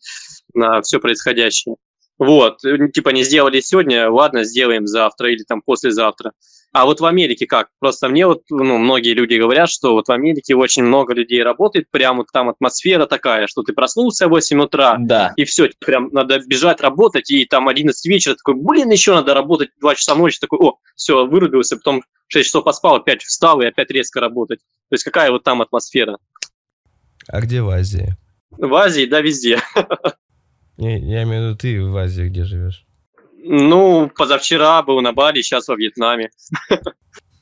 на все происходящее. Вот, э, типа не сделали сегодня, ладно, сделаем завтра или там послезавтра. А вот в Америке как? Просто мне вот, ну, многие люди говорят, что вот в Америке очень много людей работает, прям вот там атмосфера такая, что ты проснулся в 8 утра, Да. и все, прям надо бежать работать, и там 11 вечера такой, блин, еще надо работать 2 часа ночи, такой, о, все, вырубился, потом 6 часов поспал, опять встал и опять резко работать. То есть какая вот там атмосфера? А где в Азии? В Азии, да, везде. [laughs] Я, я имею в виду, ты в Азии где живешь? Ну, позавчера был на Бали, сейчас во Вьетнаме.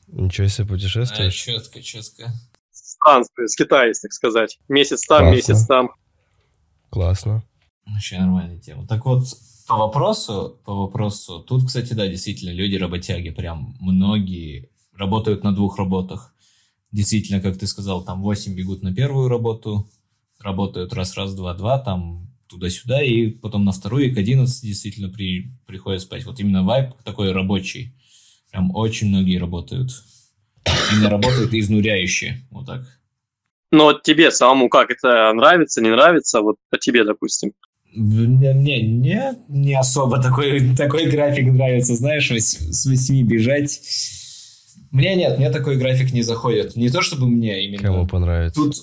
Ничего себе А, путешествуешь? четко, четко. Странствую, с Китая, так сказать. Месяц там, Классно. месяц там. Классно. Вообще нормальная тема. Так вот, по вопросу, по вопросу, тут, кстати, да, действительно, люди работяги, прям многие работают на двух работах. Действительно, как ты сказал, там 8 бегут на первую работу, работают раз-раз, два-два, там туда-сюда, и потом на вторую, и к 11 действительно при, приходят спать. Вот именно вайп такой рабочий. Прям очень многие работают. Именно работают изнуряюще, вот так. Но вот тебе самому как это нравится, не нравится? Вот по тебе, допустим. Мне, мне не, не особо такой, такой график нравится, знаешь, с 8 бежать. Мне нет, мне такой график не заходит. Не то чтобы мне именно. Кому понравится. Тут,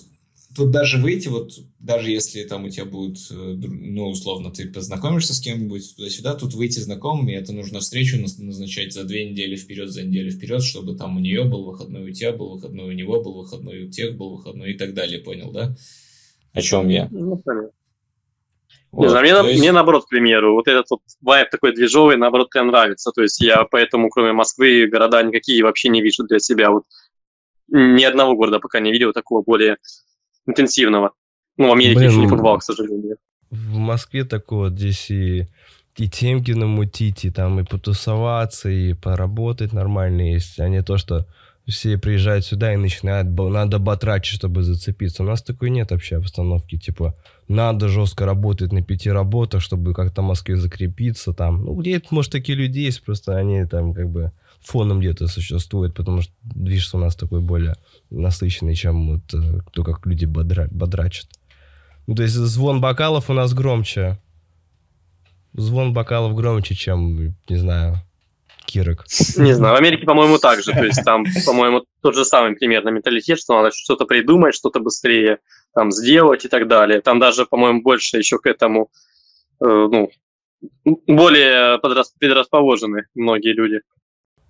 тут даже выйти, вот даже если там у тебя будет, э, ну, условно, ты познакомишься с кем-нибудь туда-сюда, тут выйти знакомыми, это нужно встречу наз- назначать за две недели вперед, за неделю вперед, чтобы там у нее был выходной, у тебя был выходной, у него был выходной, у тех был выходной и так далее, понял, да? О чем я? Ну, понятно. Вот, Не знаю, мне, то на- есть- мне наоборот, к примеру, вот этот вот вайп такой движовый, наоборот, прям нравится. То есть я поэтому, кроме Москвы, города никакие вообще не вижу для себя. Вот ни одного города пока не видел такого более интенсивного. Ну, в Америке Блин, еще не побывал, к сожалению. В Москве такое здесь и, и темки намутить, и там и потусоваться, и поработать нормально есть, а не то, что все приезжают сюда и начинают, надо батрачить, чтобы зацепиться. У нас такой нет вообще обстановки, типа, надо жестко работать на пяти работах, чтобы как-то в Москве закрепиться там. Ну, где может, такие люди есть, просто они там как бы фоном где-то существуют, потому что движ у нас такой более насыщенный, чем вот э, то, как люди бодра- бодрачат. Ну, то есть звон бокалов у нас громче. Звон бокалов громче, чем, не знаю, кирок. Не знаю, в Америке, по-моему, так же. То есть там, по-моему, тот же самый примерно менталитет, что надо что-то придумать, что-то быстрее там сделать и так далее. Там даже, по-моему, больше еще к этому, э, ну, более подрас- предрасположены многие люди.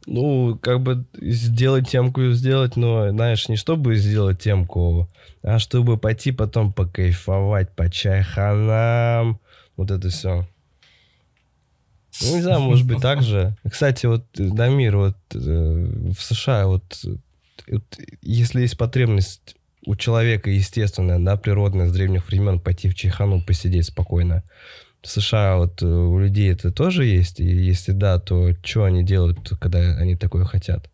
Ну, как бы сделать темку сделать, но, знаешь, не чтобы сделать темку, а чтобы пойти потом покайфовать по чайханам, вот это все. Ну, не знаю, может быть, так же. Кстати, вот, Дамир, вот э, в США, вот, вот если есть потребность у человека естественная, да, природная, с древних времен пойти в чайхану посидеть спокойно, в США вот э, у людей это тоже есть? И если да, то что они делают, когда они такое хотят?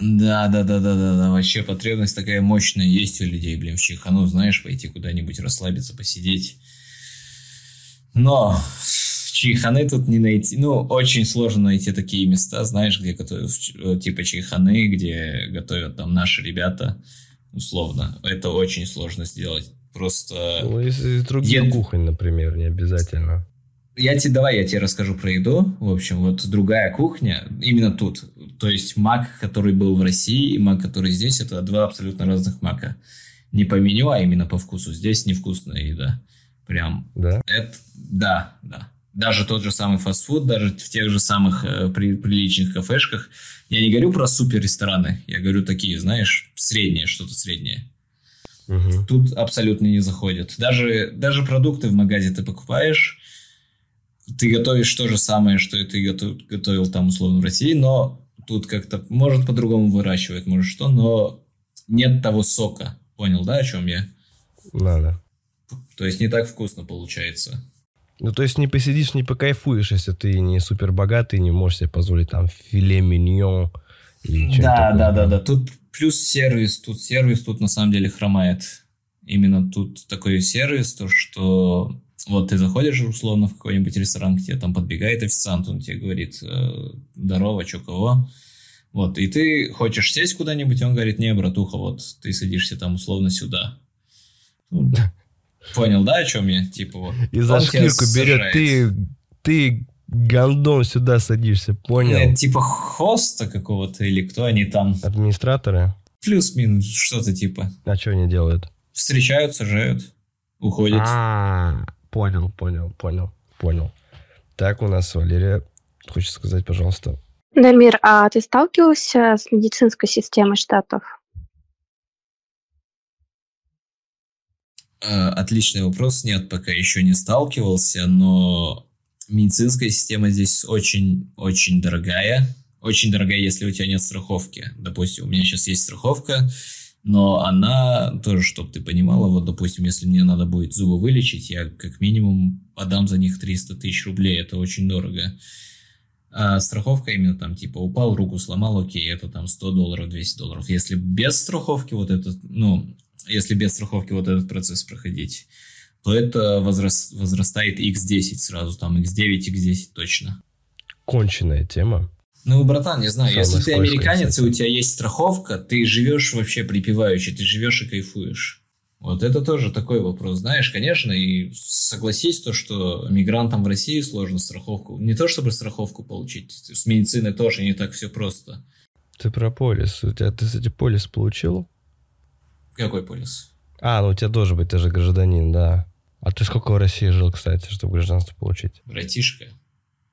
Да, да, да, да, да, да. Вообще потребность такая мощная есть у людей, блин, в чайхану, знаешь, пойти куда-нибудь расслабиться, посидеть. Но чайханы тут не найти. Ну, очень сложно найти такие места, знаешь, где готовят э, типа чайханы, где готовят там наши ребята, условно. Это очень сложно сделать. Просто... Ну, из других Ед- кухонь, например, не обязательно. Я тебе, давай я тебе расскажу про еду. В общем, вот другая кухня, именно тут. То есть мак, который был в России, и мак, который здесь, это два абсолютно разных мака. Не по меню, а именно по вкусу. Здесь невкусная еда. Прям. Да? Это, да, да. Даже тот же самый фастфуд, даже в тех же самых э, при- приличных кафешках. Я не говорю про супер рестораны, я говорю такие, знаешь, средние, что-то среднее Мгм. тут абсолютно не заходит. Даже, даже продукты в магазе ты покупаешь, ты готовишь то же самое, что и ты готов- готовил там условно в России, но тут как-то, может, по-другому выращивают, может что, но нет того сока. Понял, да, о чем я? Надо. То есть не так вкусно получается. Ну, то есть не посидишь, не покайфуешь, если ты не супер богатый, не можешь себе позволить там филе миньон Да, такое, да, да, да. Тут плюс сервис, тут сервис, тут на самом деле хромает. Именно тут такой сервис, то что вот ты заходишь условно в какой-нибудь ресторан, к тебе там подбегает официант, он тебе говорит, э, здорово, чё кого. Вот, и ты хочешь сесть куда-нибудь, он говорит, не, братуха, вот ты садишься там условно сюда. Ну, [laughs] Понял, да, о чем я? Типа вот. И за шкирку берет, ты, ты гандон сюда садишься, понял? Э, Типа хоста какого-то или кто они там. Администраторы? Плюс-минус, что-то типа. А что они делают? Встречают, сажают, уходят. А, понял, понял, понял, понял. Так, у нас Валерия хочет сказать, пожалуйста. Дамир, а ты сталкивался с медицинской системой штатов? Э, отличный вопрос. Нет, пока еще не сталкивался, но медицинская система здесь очень-очень дорогая. Очень дорогая, если у тебя нет страховки. Допустим, у меня сейчас есть страховка, но она тоже, чтобы ты понимала, вот, допустим, если мне надо будет зубы вылечить, я как минимум подам за них 300 тысяч рублей, это очень дорого. А страховка именно там, типа, упал, руку сломал, окей, это там 100 долларов, 200 долларов. Если без страховки вот этот, ну, если без страховки вот этот процесс проходить, то это возраст, возрастает x10 сразу, там x9, x10 точно. Конченая тема. Ну, братан, не знаю, Самое если ты американец, и у тебя есть страховка, ты живешь вообще припеваючи, ты живешь и кайфуешь. Вот это тоже такой вопрос, знаешь, конечно, и согласись то, что мигрантам в России сложно страховку, не то чтобы страховку получить, с медициной тоже не так все просто. Ты про полис, у тебя, ты, кстати, полис получил? Какой полис? А, ну у тебя должен быть, ты же гражданин, да. А ты сколько в России жил, кстати, чтобы гражданство получить? Братишка,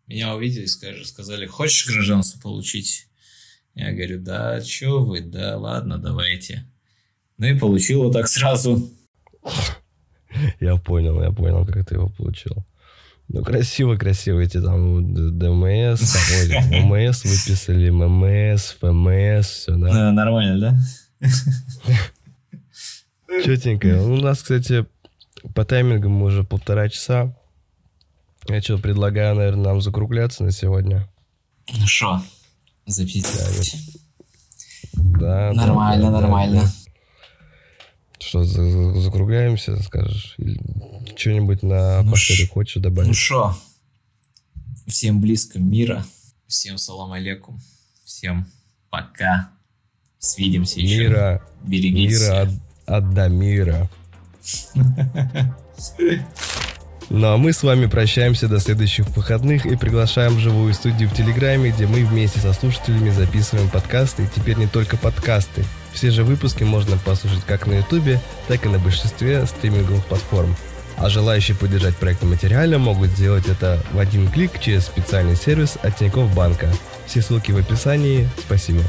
меня увидели, скажи, сказали, хочешь гражданство получить? Я говорю, да, чё вы, да, ладно, давайте. Ну и получил вот так сразу. [laughs] Я понял, я понял, как ты его получил. Ну, красиво, красиво эти там ДМС, [laughs] ММС выписали, ММС, ФМС, все, да? Нормально, да? [laughs] Четенько. У нас, кстати, по таймингу мы уже полтора часа. Я что, предлагаю, наверное, нам закругляться на сегодня. Ну что, записывать. Да. Нормально, да, нормально. Да. Что, закругляемся, скажешь? Или что-нибудь на ну последок хочешь добавить? Ну что, всем близко мира, всем салам алейкум, всем пока. Свидимся еще. Мира, Берегитесь. Мира от, от Дамира. Ну а мы с вами прощаемся до следующих выходных и приглашаем в живую студию в Телеграме, где мы вместе со слушателями записываем подкасты, и теперь не только подкасты. Все же выпуски можно послушать как на Ютубе, так и на большинстве стриминговых платформ. А желающие поддержать проект материально могут сделать это в один клик через специальный сервис от Тинькофф Банка. Все ссылки в описании. Спасибо.